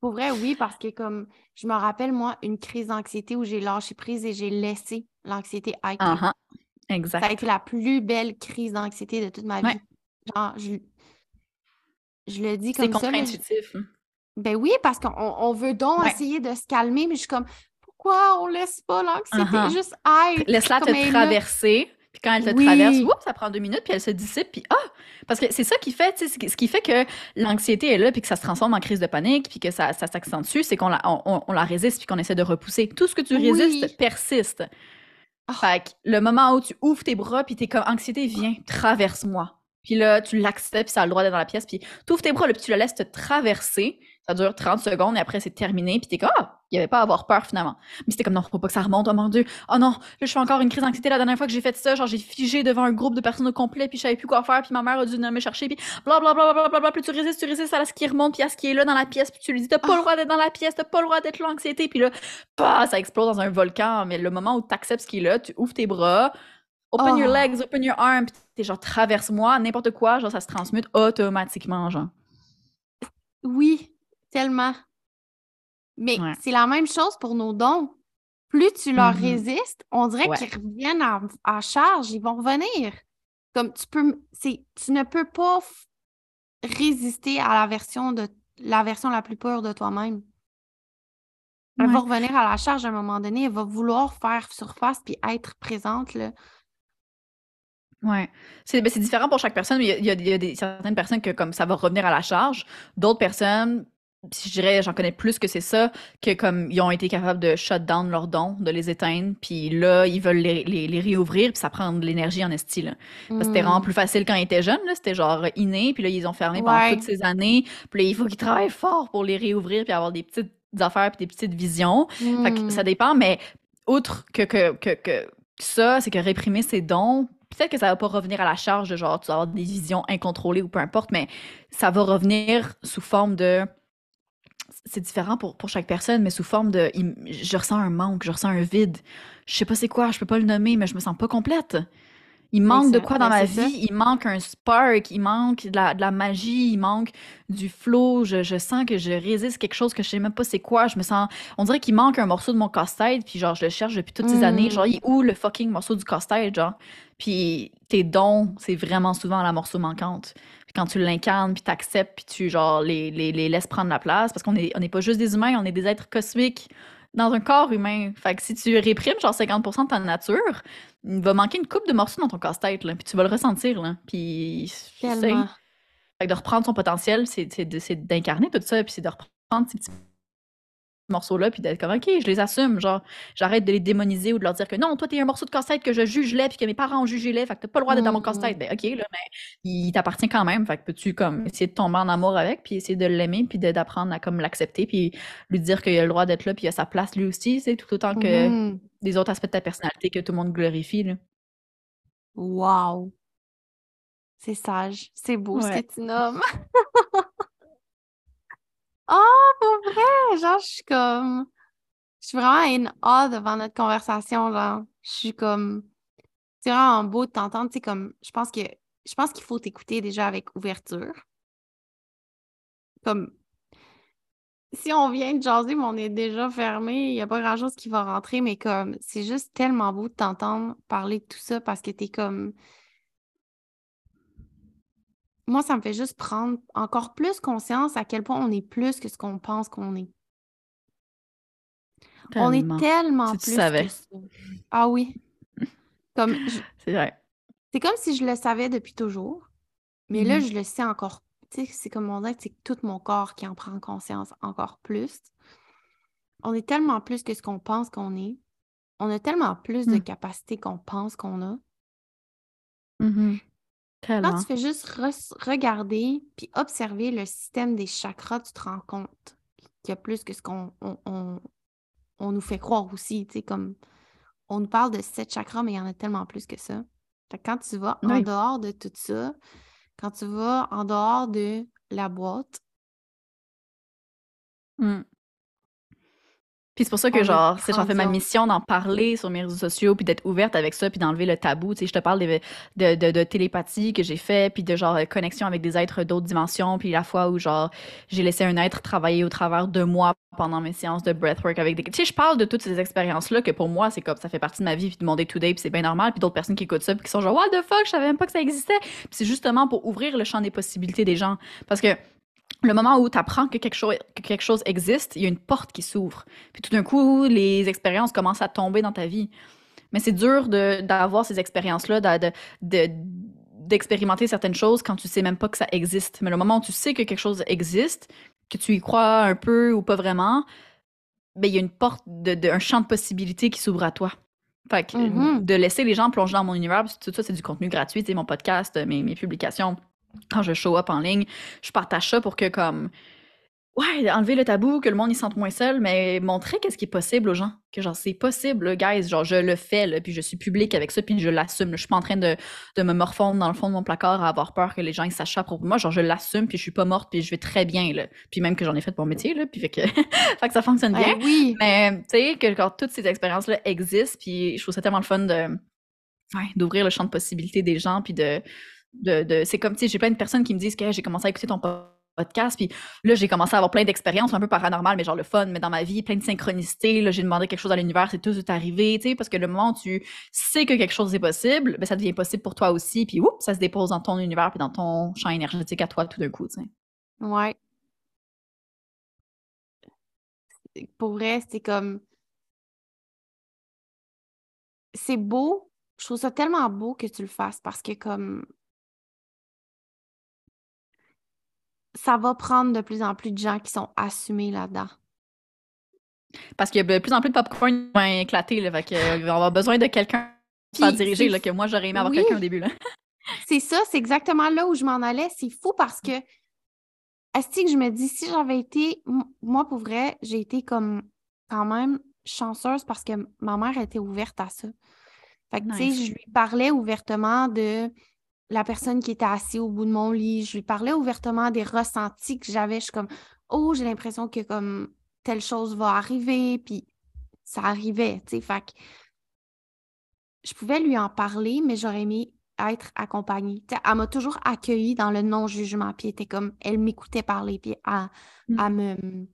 A: Pour vrai, oui, parce que comme, je me rappelle, moi, une crise d'anxiété où j'ai lâché prise et j'ai laissé l'anxiété être.
B: Uh Exact.
A: Ça a été la plus belle crise d'anxiété de toute ma vie. Genre, je le dis
B: C'est
A: comme ça. je-
B: contre-intuitif. hein.
A: Ben oui, parce qu'on on veut donc
B: Ouais.
A: essayer de se calmer, mais je suis comme, pourquoi on laisse pas l'anxiété
B: Uh-huh.
A: juste être?
B: Laisse-la te traverser. Puis quand elle te
A: Oui.
B: traverse, oups, ça prend deux minutes, puis elle se dissipe, puis ah! Parce que c'est ça qui fait, ce qui- fait que l'anxiété est là, puis que ça se transforme en crise de panique, puis que ça, ça s'accentue, c'est qu'on la, on, on- on la résiste, puis qu'on essaie de repousser. Tout ce que tu
A: Oui.
B: résistes persiste.
A: Ah.
B: Fait que le moment où tu ouvres tes bras, puis t'es comme anxiété, viens, traverse-moi. Puis là, tu l'acceptes, puis ça a le droit d'être dans la pièce, puis tu ouvres tes bras, là, puis tu la laisses te traverser. Ça dure 30 secondes, et après, c'est terminé, puis t'es comme, ah, il n'y avait pas à avoir peur finalement. Mais c'était comme, non, faut pas que ça remonte, oh mon Dieu, oh non, là, je fais encore une crise d'anxiété la dernière fois que j'ai fait ça, genre, j'ai figé devant un groupe de personnes au complet, puis je savais plus quoi faire, puis ma mère a dû venir me chercher, puis blablabla, bla, bla, bla, puis tu résistes, tu résistes à ce qui remonte, puis à ce qui est là dans la pièce, puis tu lui dis, t'as pas
A: Ah.
B: le droit d'être dans la pièce, t'as pas le droit d'être là, anxiété, puis là, bah, ça explose dans un volcan, mais le moment où tu acceptes ce qui est là, tu ouvres tes bras, open your
A: Oh.
B: legs, open your arms, puis t'es genre, traverse-moi, n'importe quoi, genre, ça se transmute automatiquement, genre.
A: Oui, tellement. Mais
B: Ouais.
A: c'est la même chose pour nos dons. Plus tu leur
B: Mhm.
A: résistes, on dirait
B: Ouais.
A: qu'ils reviennent à, à charge, ils vont revenir. Comme tu peux, tu ne peux pas résister à la version de la version la plus pure de toi-même. Elle va revenir à la charge à un moment donné, elle va vouloir faire surface puis être présente là.
B: C'est ben, c'est différent pour chaque personne, il y a, il y a- des, certaines personnes que comme ça va revenir à la charge. D'autres personnes, je dirais, j'en connais plus que c'est ça, que comme ils ont été capables de shut down leurs dons, de les éteindre, puis là, ils veulent les, les, les réouvrir, puis ça prend de l'énergie en esti, là. Parce que c'était vraiment
A: Hmm.
B: plus facile quand ils étaient jeunes, là. C'était genre inné, puis là, ils ont fermé pendant
A: Ouais.
B: toutes ces années. Puis là, il faut qu'ils travaillent fort pour les réouvrir, puis avoir des petites affaires, puis des petites visions. Fait que
A: Hmm.
B: ça dépend, mais outre que, que, que, que ça, c'est que réprimer ses dons, peut-être que ça va pas revenir à la charge de genre, tu vas avoir des visions incontrôlées ou peu importe, mais ça va revenir sous forme de. C'est différent pour, pour chaque personne, mais sous forme de. Je ressens un manque, je ressens un vide. Je sais pas c'est quoi, je peux pas le nommer, mais je me sens pas complète. Il manque de quoi dans ma
A: ça.
B: vie, il manque un spark, il manque de la, de la magie, il manque du flow. Je, je sens que je résiste quelque chose que je sais même pas c'est quoi. Je me sens. On dirait qu'il manque un morceau de mon casse-tête, puis genre, je le cherche depuis toutes ces années.
A: Hmm.
B: Genre, il est où le fucking morceau du casse-tête, genre? Puis tes dons, c'est vraiment souvent la morceau manquante. Quand tu l'incarnes, puis t'acceptes, puis tu, genre, les, les, les laisses prendre la place, parce qu'on est, on n'est pas juste des humains, on est des êtres cosmiques dans un corps humain. Fait que si tu réprimes genre 50% de ta nature, il va manquer une coupe de morceaux dans ton casse-tête, là, puis tu vas le ressentir, là. Puis, tu sais,
A: Tellement.
B: fait que de reprendre son potentiel, c'est c'est de- c'est d'incarner tout ça, puis c'est de reprendre ces petits morceaux-là, puis d'être comme, OK, je les assume, genre, j'arrête de les démoniser ou de leur dire que non, toi, t'es un morceau de casse-tête que je juge laid, puis que mes parents ont jugé laid, fait que t'as pas le droit d'être dans mon
A: Hmm.
B: casse-tête. Ben, OK, là, mais il t'appartient quand même, fait que peux-tu, comme, essayer de tomber en amour avec, puis essayer de l'aimer, puis d'apprendre à, comme, l'accepter, puis lui dire qu'il a le droit d'être là, puis il a sa place lui aussi, c'est tout autant que
A: Mhm.
B: des autres aspects de ta personnalité que tout le monde glorifie, là.
A: Wow. C'est sage. C'est beau ce
B: Ouais.
A: que tu nommes. [laughs] Oh, pour vrai! Genre, je suis comme. Je suis vraiment in awe devant notre conversation, genre. Je suis comme. C'est vraiment beau de t'entendre, tu comme. Je pense que. Je pense qu'il faut t'écouter déjà avec ouverture. Comme. Si on vient de jaser, mais on est déjà fermé, il n'y a pas grand-chose qui va rentrer, mais comme. C'est juste tellement beau de t'entendre parler de tout ça parce que t'es comme. Moi, ça me fait juste prendre encore plus conscience à quel point on est plus que ce qu'on pense qu'on est. On est
B: Tellement. Si tu
A: plus
B: savais.
A: que ça. Ah oui. [laughs] Comme je-
B: C'est vrai.
A: c'est comme si je le savais depuis toujours, mais là,
B: Mhm.
A: je le sais encore. C'est comme on que c'est tout mon corps qui en prend conscience encore plus. On est tellement plus que ce qu'on pense qu'on est. On a tellement plus de
B: Mm.
A: capacités qu'on pense qu'on a.
B: Mhm.
A: Quand
B: Tellement.
A: tu fais juste re- regarder puis observer le système des chakras, tu te rends compte qu'il y a plus que ce qu'on on, on- on nous fait croire aussi. Tu sais, comme on nous parle de sept chakras, mais il y en a tellement plus que ça. Fait que quand tu vas en dehors de tout ça, quand tu vas en dehors de la boîte,
B: Mm. Puis c'est pour ça que,
A: on
B: genre, c'est j'en fais ma mission d'en parler sur mes réseaux sociaux, puis d'être ouverte avec ça, puis d'enlever le tabou. Tu sais, je te parle de, de, de, de télépathie que j'ai fait, puis de, genre, euh, connexion avec des êtres d'autres dimensions, puis la fois où, genre, j'ai laissé un être travailler au travers de moi pendant mes séances de breathwork avec des... Tu sais, je parle de toutes ces expériences-là que pour moi, c'est comme, ça fait partie de ma vie, puis de mon day-to-day, puis c'est bien normal, puis d'autres personnes qui écoutent ça, puis qui sont genre, what the fuck, je savais même pas que ça existait. Puis c'est justement pour ouvrir le champ des possibilités des gens. Parce que le moment où tu apprends que quelque, chose, que quelque chose existe, il y a une porte qui s'ouvre. Puis tout d'un coup, les expériences commencent à tomber dans ta vie. Mais c'est dur d'avoir ces expériences-là, d'expérimenter de, certaines choses quand tu sais même pas que ça existe. Mais le moment où tu sais que quelque chose existe, que tu y crois un peu ou pas vraiment, ben, il y a une porte, de, un champ de possibilités qui s'ouvre à toi. Fait que mm-hmm. de laisser les gens plonger dans mon univers, tout ça, c'est du contenu gratuit, c'est mon podcast, mes, mes publications quand je show up en ligne, je partage ça pour que comme ouais, enlever le tabou, que le monde y sente moins seul, mais montrer qu'est-ce qui est possible aux gens, que genre c'est possible, guys, genre je le fais là, puis je suis publique avec ça, puis je l'assume. Je suis pas en train de, de, me morfondre dans le fond de mon placard à avoir peur que les gens ils sachent pour moi, genre je l'assume, puis je suis pas morte, puis je vais très bien là, puis même que j'en ai fait mon métier là, puis fait que, [laughs] fait que ça fonctionne bien.
A: oui.
B: Mais tu sais que quand toutes ces expériences là existent, puis je trouve ça tellement le fun de ouais, d'ouvrir le champ de possibilités des gens, puis de c'est comme, tu sais, j'ai plein de personnes qui me disent que j'ai commencé à écouter ton podcast, puis là, j'ai commencé à avoir plein d'expériences un peu paranormales, mais genre le fun, mais dans ma vie, plein de synchronicité, là, j'ai demandé quelque chose à l'univers, c'est tout est arrivé, tu sais, parce que le moment où tu sais que quelque chose est possible, ben, ça devient possible pour toi aussi, puis oups, ça se dépose dans ton univers, puis dans ton champ énergétique à toi tout d'un coup, tu sais.
A: Ouais. Pour vrai, c'est comme... C'est beau, je trouve ça tellement beau que tu le fasses, parce que comme ça va prendre de plus en plus de gens qui sont assumés là-dedans.
B: Parce qu'il y a de plus en plus de popcorn qui vont éclater, là, fait qu'on euh, va avoir besoin de quelqu'un pour diriger, là, que moi, j'aurais aimé avoir quelqu'un au début. Là.
A: c'est ça, c'est exactement là où je m'en allais. C'est fou parce que, est-ce que je me dis, si j'avais été, moi, pour vrai, j'ai été comme quand même chanceuse parce que ma mère était ouverte à ça. Fait que, tu sais, je lui parlais ouvertement de la personne qui était assise au bout de mon lit, je lui parlais ouvertement des ressentis que j'avais. Je suis comme, oh, j'ai l'impression que comme telle chose va arriver, puis ça arrivait, tu sais. Fait que je pouvais lui en parler, mais j'aurais aimé être accompagnée. elle m'a toujours accueillie dans le non-jugement, puis était comme, elle m'écoutait parler, puis elle, mmh. me...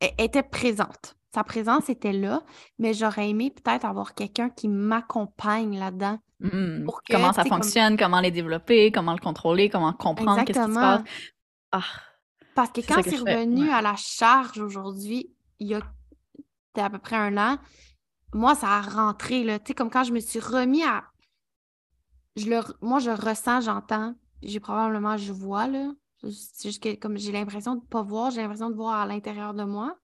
A: Elle était présente. Sa présence était là, mais j'aurais aimé peut-être avoir quelqu'un qui m'accompagne là-dedans.
B: Mmh. comment ça fonctionne, comment les développer, comment le contrôler, comment comprendre qu'est-ce qui se passe. Ah,
A: Parce que quand c'est revenu à la charge aujourd'hui, il y a à peu près un an, moi, ça a rentré, là. Tu sais, comme quand je me suis remis à... Je le... Moi, je ressens, j'entends, j'ai probablement, je vois, là. C'est juste que comme j'ai l'impression de ne pas voir, j'ai l'impression de voir à l'intérieur de moi.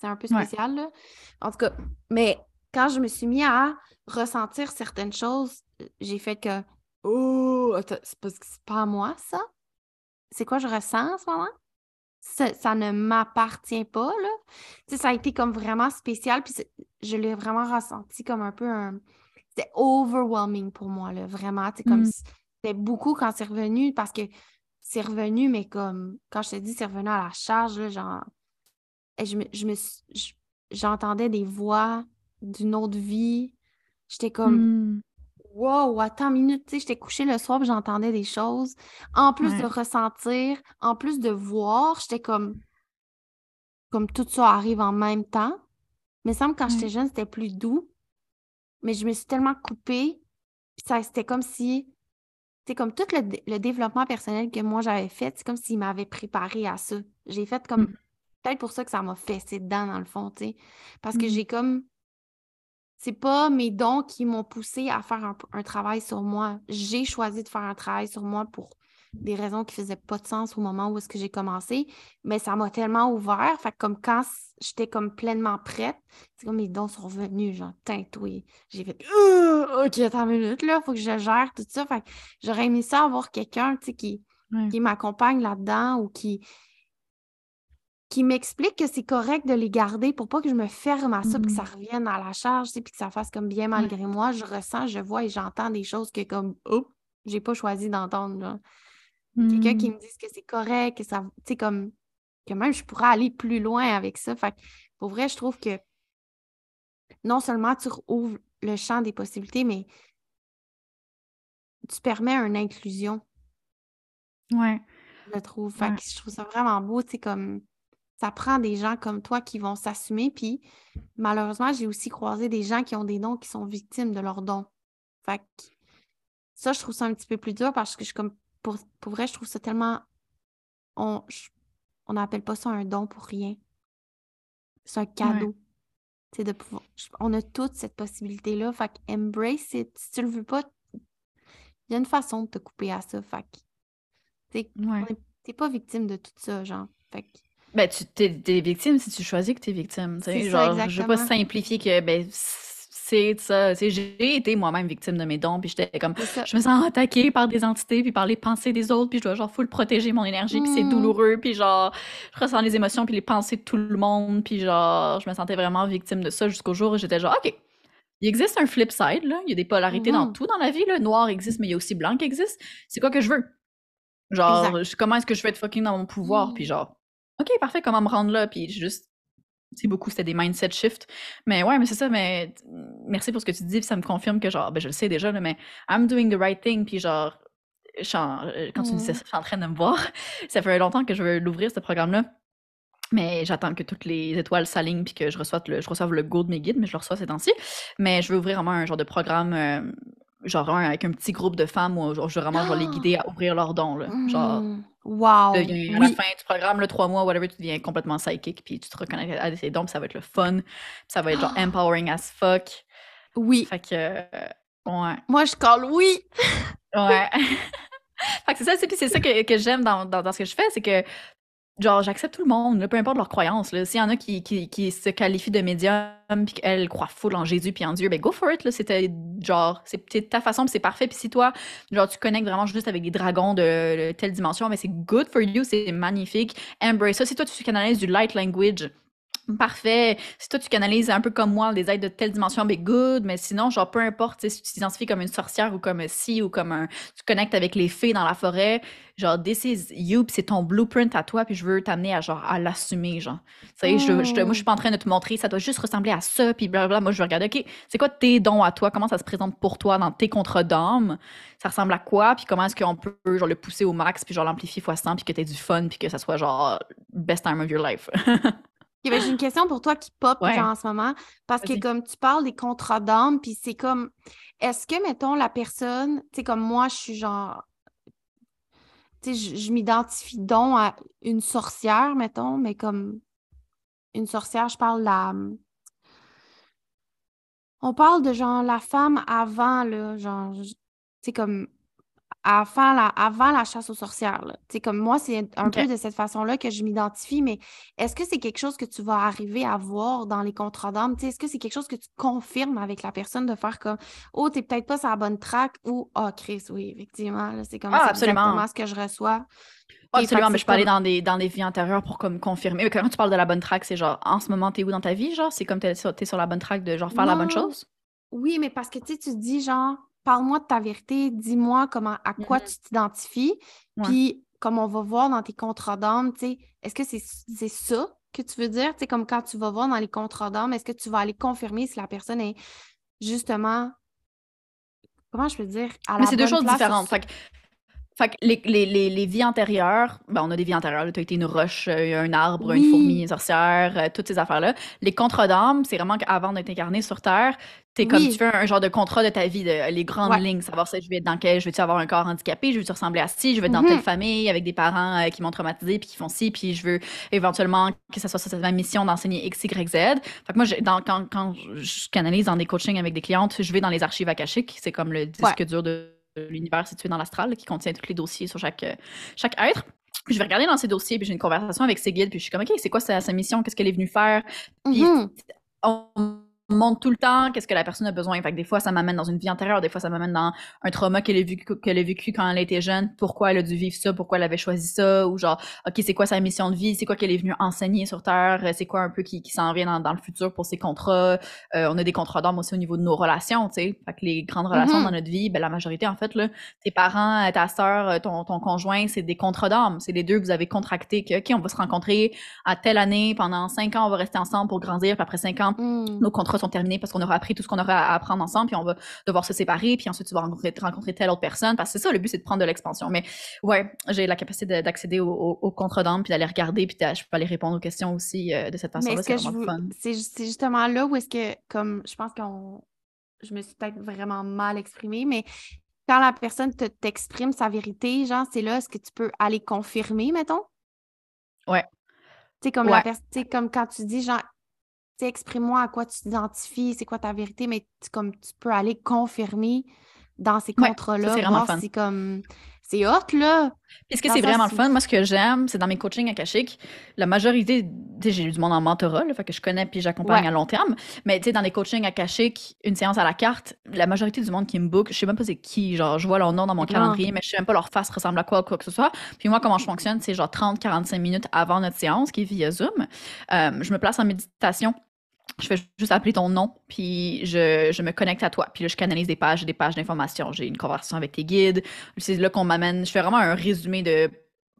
A: C'est un peu spécial, là. En tout cas, mais quand je me suis mis à ressentir certaines choses, j'ai fait que Oh, c'est pas, pas à moi, ça. C'est quoi je ressens en ce moment? Ça, ne m'appartient pas, là. Tu ça a été comme vraiment spécial, puis je l'ai vraiment ressenti comme un peu un... C'était overwhelming pour moi, là, vraiment. C'est comme... Mm. C'était beaucoup quand c'est revenu, parce que c'est revenu, mais comme... Quand je te dis c'est revenu à la charge, là, genre je me, je me j'entendais des voix d'une autre vie. J'étais comme mmh. Wow, attends une minute, tu sais, j'étais couchée le soir, j'entendais des choses. En plus de ressentir, en plus de voir, j'étais comme comme tout ça arrive en même temps. Mais semble quand j'étais jeune, c'était plus doux. Mais je me suis tellement coupée. ça, c'était comme si. C'est comme tout le, développement personnel que moi j'avais fait, c'est comme s'il m'avait préparé à ça. J'ai fait comme mmh peut-être pour ça que ça m'a fessé dedans, dans le fond, tu sais. Parce que mmh. j'ai comme. C'est pas mes dons qui m'ont poussé à faire un, travail sur moi. J'ai choisi de faire un travail sur moi pour des raisons qui faisaient pas de sens au moment où est-ce que j'ai commencé, mais ça m'a tellement ouvert, fait comme quand j'étais comme pleinement prête, c'est comme mes dons sont revenus, genre oui. J'ai fait OK, attends une minute là, faut que je gère tout ça. Fait j'aurais aimé ça avoir quelqu'un, tu sais qui qui m'accompagne là-dedans ou qui qui m'explique que c'est correct de les garder pour pas que je me ferme à ça et que ça mmh. revienne à la charge, puis que ça fasse comme bien malgré moi. Je ressens, je vois et j'entends des choses que comme oh, j'ai pas choisi d'entendre. Quelqu'un qui mmh. me dise que c'est correct, que ça, tu sais, comme que même je pourrais aller plus loin avec ça. Fait pour vrai, je trouve que non seulement tu ouvres le champ des possibilités, mais tu permets une inclusion.
B: Ouais.
A: Je trouve. Fait je trouve ça vraiment beau, tu sais, comme ça prend des gens comme toi qui vont s'assumer. Puis malheureusement, j'ai aussi croisé des gens qui ont des dons qui sont victimes de leurs dons. Fait ça, je trouve ça un petit peu plus dur parce que je comme pour, vrai, je trouve ça tellement on on n'appelle pas ça un don pour rien. C'est un cadeau. C'est de pouvoir. On a toute cette possibilité-là. Fait embrace it. Si tu le veux pas, il y a une façon de te couper à ça. Fait que t'es pas victime de tout ça, genre. Fait
B: Ben, tu t'es, victime si tu choisis que t'es victime. Genre, je veux pas simplifier que ben c'est ça. J'ai été moi-même victime de mes dons, puis j'étais comme, je me sens attaquée par des entités, puis par les pensées des autres, puis je dois genre full protéger mon énergie, puis c'est mmh. douloureux, puis genre, je ressens les émotions, puis les pensées de tout le monde, puis genre, je me sentais vraiment victime de ça jusqu'au jour où j'étais genre, OK, il existe un flip side, là. Il y a des polarités dans mmh tout dans la vie, là. Noir existe, mais il y a aussi blanc qui existe. C'est quoi que je veux? Genre, comment est-ce que je vais être fucking dans mon pouvoir? Puis mmh. genre, OK, parfait, comment me rendre là? Puis juste c'est beaucoup, c'était des mindset shifts. Mais ouais, mais c'est ça, mais merci pour ce que tu dis, ça me confirme que genre, ben je le sais déjà, mais I'm doing the right thing, puis genre, euh, quand tu me dis ça, je suis en train de me voir. [laughs] Ça fait longtemps que je veux l'ouvrir, ce programme-là. Mais j'attends que toutes les étoiles s'alignent puis que je reçoive le, je reçoive le go de mes guides, mais je le reçois ces temps-ci. Mais je veux ouvrir vraiment un genre de programme, euh, genre avec un petit groupe de femmes où je, veux vraiment les guider à ouvrir leurs dons. Là. Genre,
A: Wow!
B: à la fin du programme, le trois mois, whatever, tu deviens complètement psychic, puis tu te reconnectes à tes dons, puis ça va être le fun, puis ça va être genre [gasps] empowering as fuck.
A: Oui.
B: Fait que, euh, ouais.
A: Moi, je colle oui!
B: ouais. [laughs] fait que c'est ça, c'est ça que, que j'aime dans, dans, dans, ce que je fais, c'est que genre, j'accepte tout le monde, peu importe leur croyance. S'il y en a qui, qui, se qualifient de médium puis qu'elles croient full en Jésus puis en Dieu, ben go for it. C'était genre, c'est ta façon c'est parfait. Puis si toi, genre, tu connectes vraiment juste avec des dragons de, telle dimension, mais ben, c'est good for you, c'est magnifique. Embrace ça. Si toi, tu canalises du light language, Parfait. Si toi, tu canalises un peu comme moi des aides de telle dimension, ben good. Mais sinon, genre, peu importe, si tu t'identifies comme une sorcière ou comme si ou comme un. Tu connectes avec les fées dans la forêt, genre, this is you, c'est ton blueprint à toi, puis je veux t'amener à, genre, à l'assumer, genre. Tu sais, je, moi, je suis pas en train de te montrer, ça doit juste ressembler à ça, puis blablabla. Moi, je veux regarder, OK, c'est quoi tes dons à toi? Comment ça se présente pour toi dans tes contre d'âme? Ça ressemble à quoi? Puis comment est-ce qu'on peut, genre, le pousser au max, puis genre, l'amplifier fois 100, puis que t'aies du fun, puis que ça soit, genre, best time of your life? [laughs]
A: Ben, j'ai une question pour toi qui pop en ce moment. Parce que comme tu parles des contrats d'âme, puis c'est comme est-ce que, mettons, la personne, tu sais, comme moi, je suis genre. Tu sais, je, m'identifie donc à une sorcière, mettons, mais comme une sorcière, je parle la. On parle de genre la femme avant, là, genre, tu sais, comme avant la, avant la chasse aux sorcières. sais Comme moi, c'est un peu de cette façon-là que je m'identifie, mais est-ce que c'est quelque chose que tu vas arriver à voir dans les contrats d'âme? Est-ce que c'est quelque chose que tu confirmes avec la personne de faire comme Oh, t'es peut-être pas sur la bonne track ou Oh, Chris, oui, effectivement, c'est comme
B: ah,
A: exactement ce que je reçois.
B: absolument, mais je parlais dans des, dans des vies antérieures pour comme confirmer. Mais quand tu parles de la bonne track, c'est genre en ce moment, t'es où dans ta vie? Genre, c'est comme t'es es sur la bonne track de genre faire la bonne chose?
A: Oui, mais parce que tu te dis genre parle-moi de ta vérité, dis-moi comment, à quoi mm-hmm. tu t'identifies. Puis, comme on va voir dans tes contrats d'âme, est-ce que c'est ça que tu veux dire? comme quand tu vas voir dans les contrats d'âme, est-ce que tu vas aller confirmer si la personne est justement. Comment je peux dire?
B: Mais c'est deux choses différentes. Fait que les, les, les, les, vies antérieures, ben on a des vies antérieures. Tu as été une roche, euh, un arbre, une fourmi, une sorcière, euh, toutes ces affaires-là. Les contrats d'âme, c'est vraiment qu'avant d'être incarné sur Terre, t'es comme tu fais un, genre de contrat de ta vie, de, les grandes lignes, savoir si je vais être dans quel, je veux-tu avoir un corps handicapé, je veux-tu ressembler à ci, je veux être dans telle mm-hmm. famille avec des parents euh, qui m'ont traumatisé puis qui font ci, puis je veux éventuellement que ça soit ça, ma mission d'enseigner X, Y, Z. Fait que moi, dans, quand, quand je canalise dans des coachings avec des clientes, je vais dans les archives akashiques, c'est comme le disque dur de l'univers situé dans l'astral qui contient tous les dossiers sur chaque, euh, chaque être. Puis je vais regarder dans ces dossiers, puis j'ai une conversation avec ses guides, puis je suis comme, OK, c'est quoi sa, sa mission? Qu'est-ce qu'elle est venue faire? Puis mm-hmm. on montre tout le temps qu'est-ce que la personne a besoin. Fait que des fois, ça m'amène dans une vie antérieure, des fois, ça m'amène dans un trauma qu'elle a, vécu, qu'elle a vécu quand elle était jeune, pourquoi elle a dû vivre ça, pourquoi elle avait choisi ça, ou genre, OK, c'est quoi sa mission de vie, c'est quoi qu'elle est venue enseigner sur Terre, c'est quoi un peu qui, qui s'en vient dans, le futur pour ses contrats? Euh, on a des contrats d'âme aussi au niveau de nos relations, tu sais. Fait que les grandes relations mm-hmm. dans notre vie, ben, la majorité, en fait, là, tes parents, ta soeur, ton, ton conjoint, c'est des contrats d'âme. C'est les deux que vous avez contractés, que, OK, on va se rencontrer à telle année, pendant cinq ans, on va rester ensemble pour grandir, puis après cinq ans, mm. nos contrats sont terminés parce qu'on aura appris tout ce qu'on aura à apprendre ensemble, puis on va devoir se séparer, puis ensuite tu vas rencontrer, rencontrer telle autre personne, parce que c'est ça, le but, c'est de prendre de l'expansion. Mais ouais, j'ai la capacité d'accéder au, au, d'âme, puis d'aller regarder, puis je peux aller répondre aux questions aussi euh, de cette façon-là. C'est vraiment fun.
A: C'est justement là où est-ce que, comme, je pense qu'on... Je me suis peut-être vraiment mal exprimée, mais quand la personne t'exprime sa vérité, genre, c'est là, est-ce que tu peux aller confirmer, mettons?
B: Ouais.
A: Tu sais, comme, la comme quand tu dis, genre, exprime-moi à quoi tu t'identifies, c'est quoi ta vérité, mais comme tu peux aller confirmer dans ces contrats-là, voir si comme c'est hot, là.
B: Puis ce que c'est vraiment le fun, moi, ce que j'aime, c'est dans mes coachings akashiques, la majorité, tu sais, j'ai eu du monde en mentorat, là, fait que je connais puis j'accompagne à long terme, mais tu sais, dans les coachings akashiques, une séance à la carte, la majorité du monde qui me book, je sais même pas c'est qui, genre, je vois leur nom dans mon calendrier, mais je sais même pas leur face ressemble à quoi, quoi que ce soit. Puis moi, comment je fonctionne, c'est genre 30-45 minutes avant notre séance, qui est via Zoom. Euh, je me place en méditation je fais juste appeler ton nom, puis je, me connecte à toi. Puis là, je canalise des pages, des pages d'informations. J'ai une conversation avec tes guides. C'est là qu'on m'amène. Je fais vraiment un résumé de.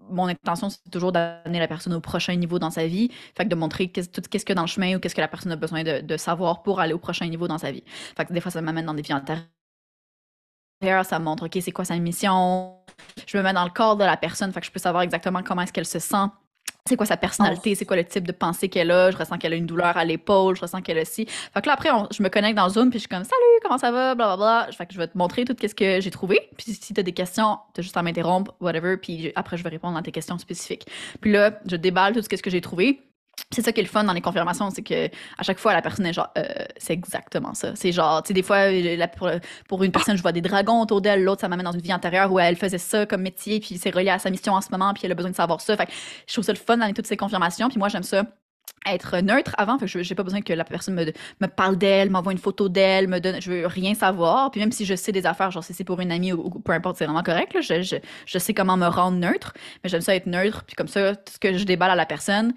B: Mon intention, c'est toujours d'amener la personne au prochain niveau dans sa vie. Fait que de montrer qu'est-ce que dans le chemin ou qu'est-ce que la personne a besoin de, savoir pour aller au prochain niveau dans sa vie. Fait que des fois, ça m'amène dans des vies antérieures. Ça montre, OK, c'est quoi sa mission? Je me mets dans le corps de la personne. Fait que je peux savoir exactement comment est-ce qu'elle se sent c'est quoi sa personnalité, c'est quoi le type de pensée qu'elle a, je ressens qu'elle a une douleur à l'épaule, je ressens qu'elle a ci. Fait que là, après, je me connecte dans Zoom, puis je suis comme « Salut, comment ça va? » Blablabla. Fait que je vais te montrer tout ce que j'ai trouvé. Puis si t'as des questions, t'as juste à m'interrompre, whatever, puis après, je vais répondre à tes questions spécifiques. Puis là, je déballe tout ce que j'ai trouvé c'est ça qui est le fun dans les confirmations, c'est que à chaque fois la personne est genre euh, c'est exactement ça. C'est genre tu sais des fois pour, une personne je vois des dragons autour d'elle, l'autre ça m'amène dans une vie antérieure où elle faisait ça comme métier puis c'est relié à sa mission en ce moment puis elle a besoin de savoir ça. Fait je trouve ça le fun dans toutes ces confirmations puis moi j'aime ça être neutre avant, fait que je n'ai pas besoin que la personne me, me parle d'elle, m'envoie une photo d'elle, me donne, je veux rien savoir. Puis même si je sais des affaires, genre si c'est pour une amie ou, peu importe, c'est vraiment correct. je, je, je, sais comment me rendre neutre, mais j'aime ça être neutre. Puis comme ça, tout ce que je déballe à la personne,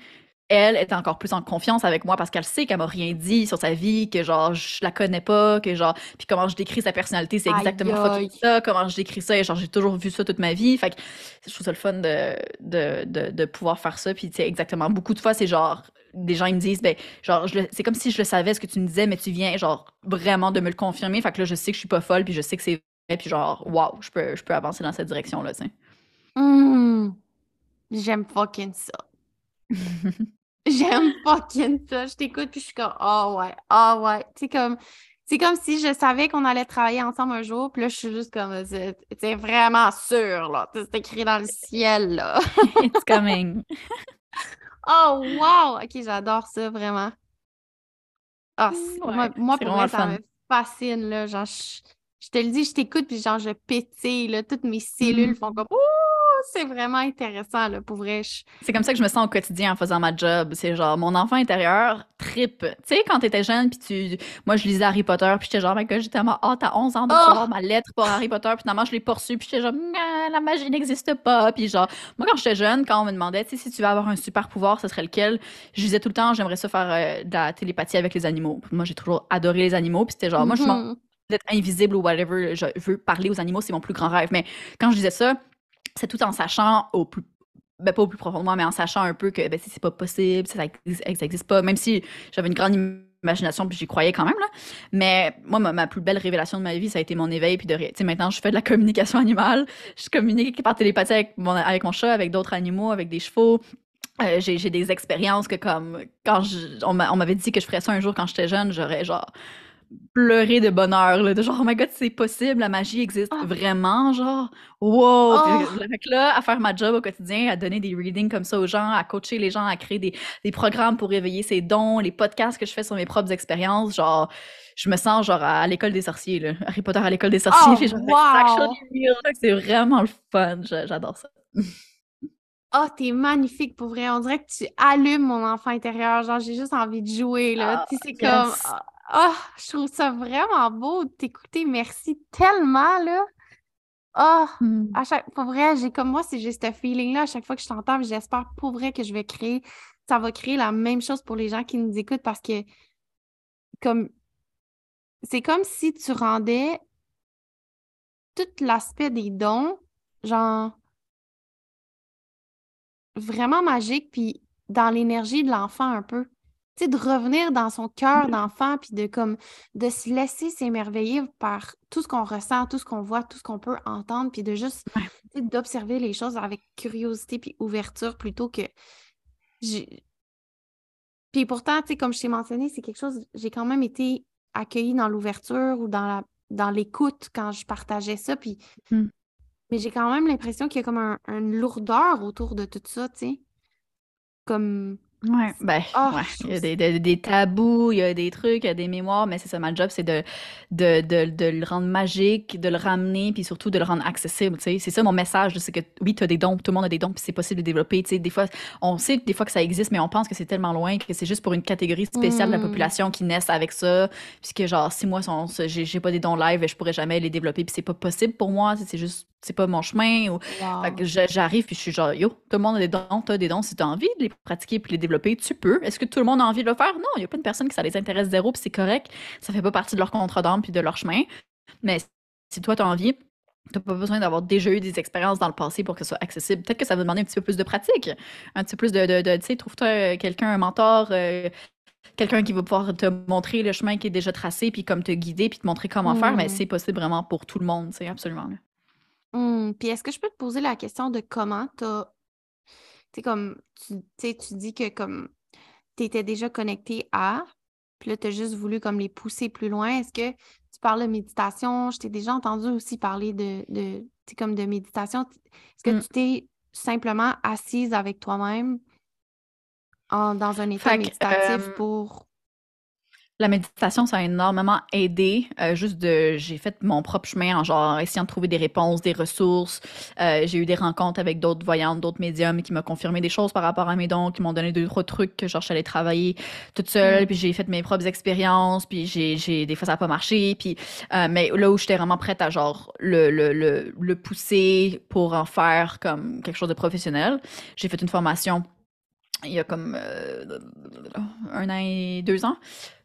B: elle est encore plus en confiance avec moi parce qu'elle sait qu'elle m'a rien dit sur sa vie, que genre je la connais pas, que genre puis comment je décris sa personnalité, c'est exactement ça, comment je décris ça et genre j'ai toujours vu ça toute ma vie. Fait que je trouve ça le fun de, de, de, pouvoir faire ça puis tu sais exactement beaucoup de fois c'est genre des gens ils me disent ben genre c'est comme si je le savais ce que tu me disais mais tu viens genre vraiment de me le confirmer. Fait que là je sais que je suis pas folle puis je sais que c'est vrai puis genre waouh, je peux je peux avancer dans cette direction là, tu sais.
A: Mmh. J'aime fucking ça. [laughs] J'aime fucking ça. Je t'écoute puis je suis comme oh ouais, oh ouais. C'est comme c'est comme si je savais qu'on allait travailler ensemble un jour, puis là je suis juste comme c'est vraiment sûr là, c'est écrit dans le ciel là. [laughs]
B: It's coming. [laughs]
A: oh wow, OK, j'adore ça vraiment. Ah, moi, moi pour moi ça me fascine là, genre je, te le dis, je t'écoute puis genre je pétille là, toutes mes cellules mm. font comme c'est vraiment intéressant, là, pour vrai.
B: C'est comme ça que je me sens au quotidien en faisant ma job. C'est genre, mon enfant intérieur trip. Tu sais, quand t'étais jeune, puis tu... Moi, je lisais Harry Potter, puis j'étais genre, mais que j'étais tellement hâte à 11 ans de recevoir oh! ma lettre pour Harry Potter, puis finalement, je l'ai poursu, puis j'étais genre, la magie n'existe pas. Puis genre, moi, quand j'étais jeune, quand on me demandait, tu sais, si tu veux avoir un super pouvoir, ce serait lequel? Je disais tout le temps, j'aimerais ça faire euh, de la télépathie avec les animaux. Moi, j'ai toujours adoré les animaux, puis c'était genre, moi, je m'en mm-hmm. d'être invisible ou whatever, je veux parler aux animaux, c'est mon plus grand rêve. Mais quand je disais ça, c'est tout en sachant au plus ben pas au plus profondément, mais en sachant un peu que ben, c'est pas possible, ça n'existe pas, même si j'avais une grande imagination puis j'y croyais quand même là. Mais moi ma, plus belle révélation de ma vie ça a été mon éveil puis de tu sais maintenant je fais de la communication animale, je communique par télépathie avec mon avec mon chat, avec d'autres animaux, avec des chevaux. Euh, j'ai des expériences que comme quand on m'avait dit que je ferais ça un jour quand j'étais jeune, j'aurais genre pleurer de bonheur, là, de genre, oh my god, c'est possible, la magie existe ah. vraiment, genre, wow! Oh. là, à faire ma job au quotidien, à donner des readings comme ça aux gens, à coacher les gens, à créer des, des programmes pour réveiller ses dons, les podcasts que je fais sur mes propres expériences, genre, je me sens genre à l'école des sorciers, là. Harry Potter à l'école des sorciers,
A: oh, wow.
B: c'est vraiment le fun, j'adore ça.
A: Oh, t'es magnifique pour vrai. On dirait que tu allumes mon enfant intérieur. Genre, j'ai juste envie de jouer, là. tu sais, c'est comme. Ah, je trouve ça vraiment beau de t'écouter. Merci tellement, là. Ah, à chaque pour vrai, j'ai comme moi, c'est juste ce feeling-là à chaque fois que je t'entends, j'espère pour vrai que je vais créer, ça va créer la même chose pour les gens qui nous écoutent parce que comme c'est comme si tu rendais tout l'aspect des dons, genre vraiment magique, puis dans l'énergie de l'enfant un peu de revenir dans son cœur d'enfant, puis de comme de se laisser s'émerveiller par tout ce qu'on ressent, tout ce qu'on voit, tout ce qu'on peut entendre, puis de juste d'observer les choses avec curiosité puis ouverture plutôt que puis pourtant, comme je t'ai mentionné, c'est quelque chose, j'ai quand même été accueillie dans l'ouverture ou dans la dans l'écoute quand je partageais ça, puis mmh. mais j'ai quand même l'impression qu'il y a comme un, une lourdeur autour de tout ça, tu sais. comme
B: Ouais, ben,
A: oh,
B: ouais. Il y a des, des- des tabous, il y a des trucs, il y a des mémoires, mais c'est ça, ma job, c'est de, de, de, de le rendre magique, de le ramener, puis surtout de le rendre accessible, tu sais. C'est ça mon message, c'est que oui, tu as des dons, tout le monde a des dons, puis c'est possible de développer, tu sais. Des fois, on sait des fois que ça existe, mais on pense que c'est tellement loin que c'est juste pour une catégorie spéciale de la
A: Hmm.
B: population qui naissent avec ça, puisque genre, si moi, j'ai pas des dons live, je pourrais jamais les développer, puis c'est pas possible pour moi, c'est juste, c'est pas mon chemin, ou
A: Wow.
B: j'arrive puis je suis genre, yo, tout le monde a des dons, t'as des dons, si t'as envie de les pratiquer puis les développer, tu peux. Est-ce que tout le monde a envie de le faire? Non, il y a pas une personne qui ça les intéresse zéro puis c'est correct. Ça fait pas partie de leur contrat d'âme puis de leur chemin. Mais si toi t'as envie, t'as pas besoin d'avoir déjà eu des expériences dans le passé pour que ce soit accessible. Peut-être que ça va demander un petit peu plus de pratique, un petit peu plus de, de, de- tu sais, trouve-toi euh, quelqu'un, un mentor, euh, quelqu'un qui va pouvoir te montrer le chemin qui est déjà tracé puis comme te guider puis te montrer comment faire. Mais
A: Hmm.
B: c'est possible vraiment pour tout le monde, c'est absolument. là.
A: Hmm. Puis est-ce que je peux te poser la question de comment t'as, tu sais, comme, tu tu tu dis que comme t'étais déjà connecté à, puis là, t'as juste voulu comme les pousser plus loin. Est-ce que tu parles de méditation? Je t'ai déjà entendu aussi parler de, de tu comme de méditation. Est-ce que
B: Mm.
A: tu t'es simplement assise avec toi-même en, dans un état
B: Fait
A: méditatif
B: euh,
A: pour...
B: La méditation, ça a énormément aidé. euh, juste de, j'ai fait mon propre chemin en genre essayant de trouver des réponses, des ressources. Euh, j'ai eu des rencontres avec d'autres voyantes, d'autres médiums qui m'ont confirmé des choses par rapport à mes dons, qui m'ont donné deux, trois trucs que genre j'allais travailler toute seule.
A: Mm.
B: Puis j'ai fait mes propres expériences. Puis j'ai, j'ai, des fois ça n'a pas marché. Puis, euh, mais là où j'étais vraiment prête à genre le, le, le, le pousser pour en faire comme quelque chose de professionnel, j'ai fait une formation il y a comme euh, un an et deux ans.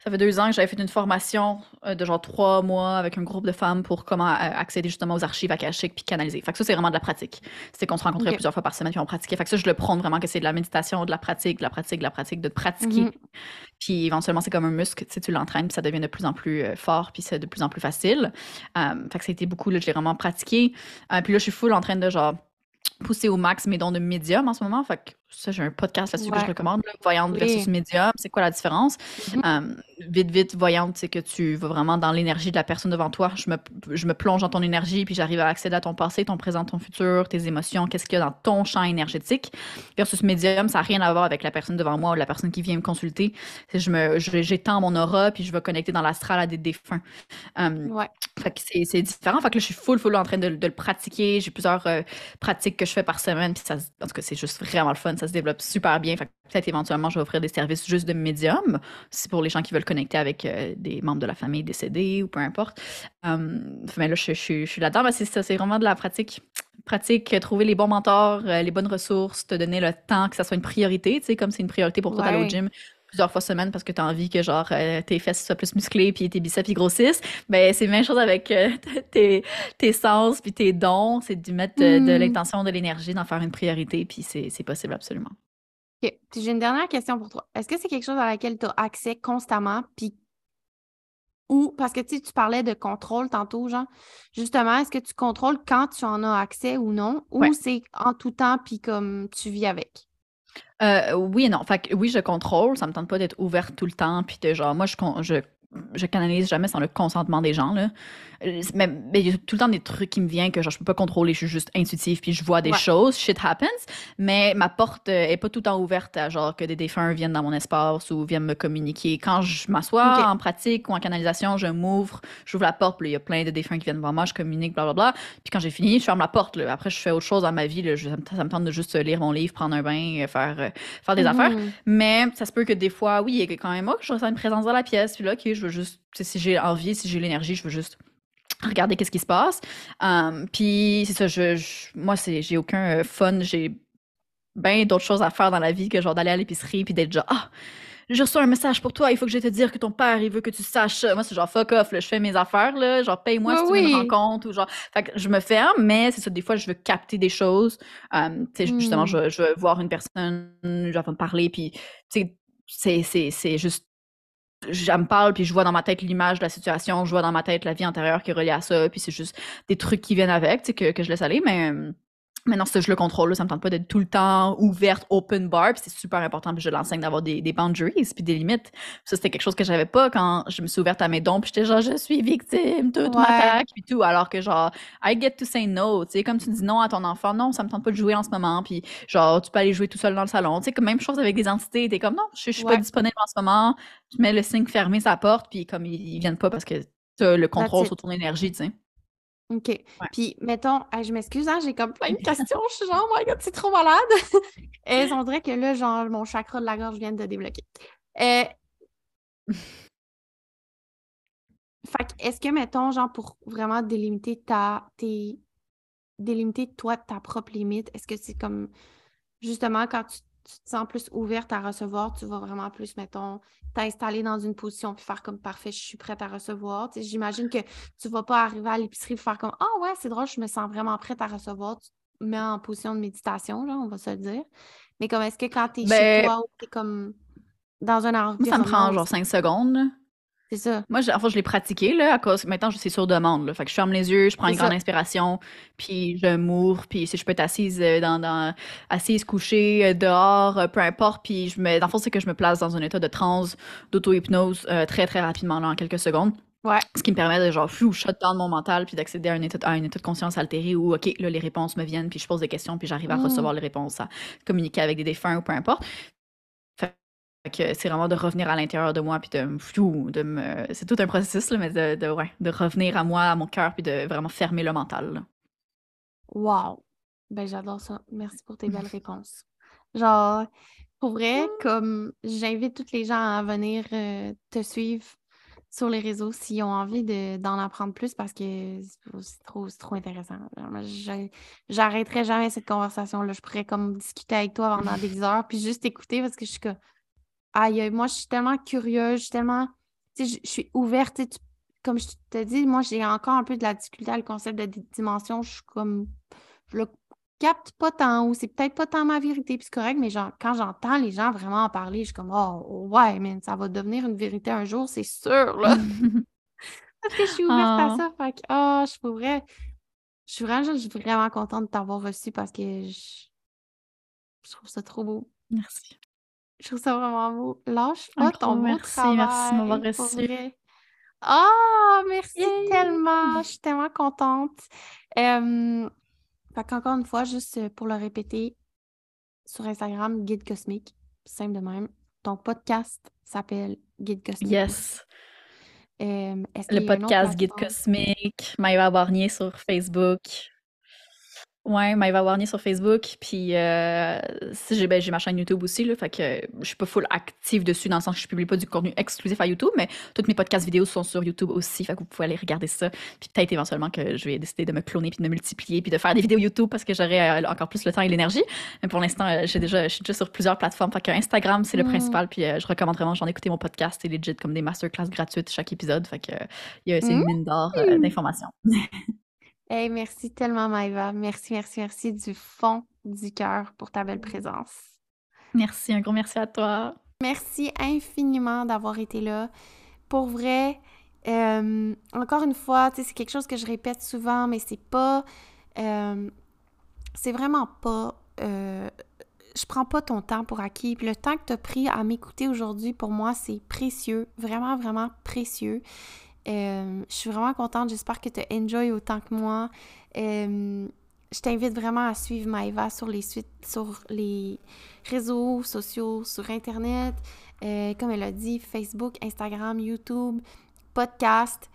B: Ça fait deux ans que j'avais fait une formation euh, de genre trois mois avec un groupe de femmes pour comment euh, accéder justement aux archives akashiques puis canaliser. Fait que ça, c'est vraiment de la pratique. C'est qu'on se rencontrait plusieurs fois par semaine puis on pratiquait. Fait que ça, je le prône vraiment que c'est de la méditation, de la pratique, de la pratique, de la pratique, de pratiquer.
A: Mhm.
B: Puis éventuellement, c'est comme un muscle, tu sais, tu l'entraînes, puis ça devient de plus en plus fort, puis c'est de plus en plus facile. Euh, fait que ça a été beaucoup, là, je l'ai vraiment pratiqué. Puis là, je suis full en train de genre pousser au max mes dons de médium en ce moment. Fait que ça, j'ai un podcast là-dessus que je recommande. là, voyante
A: Oui.
B: versus médium, c'est quoi la différence?
A: Mhm.
B: Euh, vite, vite, voyante, c'est que tu vas vraiment dans l'énergie de la personne devant toi. Je me, je me plonge dans ton énergie, puis j'arrive à accéder à ton passé, ton présent, ton futur, tes émotions, qu'est-ce qu'il y a dans ton champ énergétique. Versus médium, ça n'a rien à voir avec la personne devant moi ou la personne qui vient me consulter. Je me, j'étends mon aura, puis je vais connecter dans l'astral à des défunts. Euh,
A: Ouais.
B: c'est différent. Fait que là, je suis full, full en train de, de le pratiquer. J'ai plusieurs euh, pratiques que je fais par semaine. Puis ça, en tout cas, c'est juste vraiment le fun. Ça se développe super bien. Peut-être éventuellement, je vais offrir des services juste de médium. C'est pour les gens qui veulent connecter avec euh, des membres de la famille décédés ou peu importe. Euh, mais là, je, je- je suis là-dedans. Mais c'est ça, c'est vraiment de la pratique. Pratique, trouver les bons mentors, euh, les bonnes ressources, te donner le temps, que ça soit une priorité. Tu sais, comme c'est une priorité pour toi d'aller au
A: Ouais.
B: gym plusieurs fois semaine parce que tu as envie que genre euh, tes fesses soient plus musclées puis tes biceps ils grossissent. Ben c'est la même chose avec euh, [laughs] tes, tes sens puis tes dons, c'est de mettre de, de
A: Hmm.
B: l'intention, de l'énergie, d'en faire une priorité puis c'est possible absolument.
A: OK. J'ai une dernière question pour toi. Est-ce que c'est quelque chose à laquelle tu as accès constamment? Puis ou parce que tu parlais de contrôle tantôt, genre, justement, est-ce que tu contrôles quand tu en as accès ou non?
B: Ouais.
A: Ou c'est en tout temps, puis comme tu vis avec?
B: Euh, oui et non. Fait que oui, je contrôle. Ça me tente pas d'être ouverte tout le temps. Puis de genre, moi, je, je, je canalise jamais sans le consentement des gens. Là. Euh, Mais il y a tout le temps des trucs qui me viennent que genre, je peux pas contrôler. Je suis juste intuitive. Puis je vois des
A: Ouais.
B: choses. Shit happens. Mais ma porte euh, est pas tout le temps ouverte à genre que des défunts viennent dans mon espace ou viennent me communiquer. Quand je m'assois en pratique ou en canalisation, je m'ouvre, j'ouvre la porte. Il y a plein de défunts qui viennent voir moi. Je communique, blablabla. Puis quand j'ai fini, je ferme la porte. Là. Après, je fais autre chose dans ma vie. Là. Je- ça, me, tente de juste lire mon livre, prendre un bain, euh, faire, euh, faire des affaires.
A: Mhm.
B: Mais ça se peut que des fois, oui, il y a quand même, oh, je ressens une présence dans la pièce. Puis là, OK, je veux juste, si j'ai envie, si j'ai l'énergie, je veux juste regarder qu'est-ce qui se passe. Um, puis c'est ça, je, je- moi, c'est, j'ai aucun euh, fun. J'ai bien d'autres choses à faire dans la vie que genre d'aller à l'épicerie puis d'être genre, ah, j'ai reçu un message pour toi, il faut que je te dire que ton père, il veut que tu saches. Moi, c'est genre fuck off, là, je fais mes affaires, là, genre paye-moi si tu veux une rencontre ou genre. Fait que je me ferme, mais c'est ça, des fois, je veux capter des choses. Euh, tu sais, justement,
A: Hmm.
B: je, veux- je veux voir une personne, j'entends parler, puis tu sais, c'est, c'est, c'est juste. Je me parle, puis je vois dans ma tête l'image de la situation, je vois dans ma tête la vie antérieure qui est reliée à ça, puis c'est juste des trucs qui viennent avec, tu sais, que, que je laisse aller, mais. Maintenant, ça, je le contrôle, là, ça me tente pas d'être tout le temps ouverte, open bar, puis c'est super important, puis je l'enseigne d'avoir des, des boundaries, puis des limites. Ça, c'était quelque chose que j'avais pas quand je me suis ouverte à mes dons, puis j'étais genre, je suis victime, tout
A: Ouais.
B: m'attaque, puis tout, alors que genre, I get to say no, tu sais, comme tu dis non à ton enfant, non, ça me tente pas de jouer en ce moment, puis genre, tu peux aller jouer tout seul dans le salon, tu sais, comme même chose avec des entités, t'es comme, non, je, je suis pas disponible en ce moment, tu mets le signe fermé sa porte, puis comme ils, ils viennent pas parce que t'as le contrôle sur ton énergie, tu sais.
A: OK. Puis, mettons, hey, je m'excuse, hein, j'ai comme plein de [laughs] questions. Je suis genre, oh my god, c'est trop malade. Et on dirait que là, genre, mon chakra de la gorge vient de débloquer? Euh... [laughs] Fait que, est-ce que, mettons, genre, pour vraiment délimiter ta, tes, délimiter toi ta propre limite, est-ce que c'est comme, justement, quand tu, tu te sens plus ouverte à recevoir, tu vas vraiment plus, mettons, t'installer dans une position puis faire comme parfait, je suis prête à recevoir. Tu sais, J'imagine que tu vas pas arriver à l'épicerie et faire comme Ah ouais, c'est drôle, je me sens vraiment prête à recevoir. Tu te mets en position de méditation, là, on va se le dire. Mais comme est-ce que quand tu es chez
B: Ben-
A: toi ou t'es comme dans un environnement.
B: ça me prend genre 5 secondes.
A: C'est ça.
B: Moi, j'ai- enfin, je l'ai pratiqué, là, à cause, maintenant, je- c'est sur demande, là. Fait que je ferme les yeux, je prends une grande
A: ça.
B: inspiration, puis je m'ouvre, puis si je peux être assise euh, dans, dans assise, couchée, euh, dehors, euh, peu importe, puis je me, dans le fond, c'est que je me place dans un état de transe, d'auto-hypnose, euh, très, très rapidement, là, en quelques secondes.
A: Ouais.
B: Ce qui me permet de, genre, flou, shut down mon mental, puis d'accéder à un état, à un état de conscience altéré où, OK, là, les réponses me viennent, puis je pose des questions, puis j'arrive à
A: Mm.
B: recevoir les réponses, à communiquer avec des défunts ou peu importe. Que c'est vraiment de revenir à l'intérieur de moi, puis de, me- pfiou, de me... C'est tout un processus, là, mais de, de, ouais, de revenir à moi, à mon cœur, puis de vraiment fermer le mental. là.
A: Wow. Ben, j'adore ça. Merci pour tes belles [laughs] réponses. Genre, pour vrai, comme j'invite tous les gens à venir euh, te suivre sur les réseaux s'ils ont envie de- d'en apprendre plus parce que c'est trop, trop intéressant. J'arrêterai jamais cette conversation-là. Je pourrais comme discuter avec toi pendant des heures puis juste écouter parce que je suis comme aïe, moi, je suis tellement curieuse, je suis tellement, tu sais, je, suis ouverte, tu comme je te dis, moi, j'ai encore un peu de la difficulté à le concept de di- dimension, je suis comme, je le capte pas tant, ou c'est peut-être pas tant ma vérité, puis c'est correct, mais genre, quand j'entends les gens vraiment en parler, je suis comme, oh, ouais, man, ça va devenir une vérité un jour, c'est sûr, là, [laughs] parce que je suis ouverte à
B: Ah.
A: ça, fait que, oh, je suis pour vrai, je suis vraiment, je suis vraiment contente de t'avoir reçu parce que je, je trouve ça trop beau.
B: Merci.
A: Je trouve ça vraiment beau. Lâche
B: Un
A: pas ton
B: gros
A: beau
B: merci, merci m'avoir reçu.
A: Ah, merci tellement. Je suis tellement contente. Euh, fait qu'encore une fois, juste euh, pour le répéter, sur Instagram, Guide Cosmique, simple de même. Ton podcast s'appelle Guide Cosmique.
B: Yes.
A: Euh,
B: Le podcast Guide? Cosmique, Maëva Barnier sur Facebook. Ouais, Maëva Barnier sur Facebook. Puis euh, si j'ai ben, j'ai ma chaîne YouTube aussi, là, fait que je suis pas full active dessus dans le sens que je publie pas du contenu exclusif à YouTube, mais tous mes podcasts vidéo sont sur YouTube aussi, fait que vous pouvez aller regarder ça. Puis peut-être éventuellement que je vais décider de me cloner puis de me multiplier puis de faire des vidéos YouTube parce que j'aurai euh, encore plus le temps et l'énergie. Mais pour l'instant, euh, j'ai déjà, je suis déjà sur plusieurs plateformes. Fait que Instagram, c'est le
A: Mm.
B: principal. Puis je recommande vraiment, j'en ai écouté mon podcast, c'est legit comme des masterclass gratuites chaque épisode. Fait que c'est une mine d'or
A: Mm.
B: d'informations. [laughs]
A: Hey, merci tellement, Maëva. Merci, merci, merci du fond du cœur pour ta belle présence.
B: Merci, un gros merci à toi.
A: Merci infiniment d'avoir été là. Pour vrai, euh, encore une fois, c'est quelque chose que je répète souvent, mais c'est pas. euh, c'est vraiment pas. euh, je prends pas ton temps pour acquis. Puis le temps que tu as pris à m'écouter aujourd'hui, pour moi, c'est précieux. Vraiment, vraiment précieux. Euh, je suis vraiment contente. J'espère que tu enjoy autant que moi. Euh, je t'invite vraiment à suivre Maëva sur les, suites, sur les réseaux sociaux, sur Internet. Euh, comme elle a dit, Facebook, Instagram, YouTube, podcast.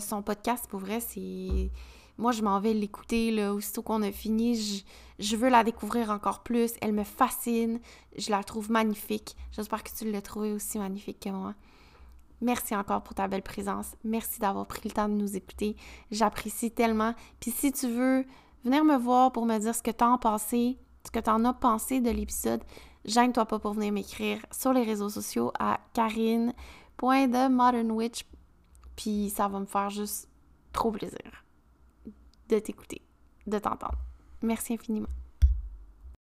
A: Son podcast, pour vrai, c'est... Moi, je m'en vais l'écouter, là, aussitôt qu'on a fini. Je, je veux la découvrir encore plus. Elle me fascine. Je la trouve magnifique. J'espère que tu l'as trouvée aussi magnifique que moi. Merci encore pour ta belle présence. Merci d'avoir pris le temps de nous écouter. J'apprécie tellement. Puis si tu veux venir me voir pour me dire ce que tu en pensé, ce que tu en as pensé de l'épisode, gêne-toi pas pour venir m'écrire sur les réseaux sociaux à karine.themodernwitch. Puis ça va me faire juste trop plaisir de t'écouter, de t'entendre. Merci infiniment.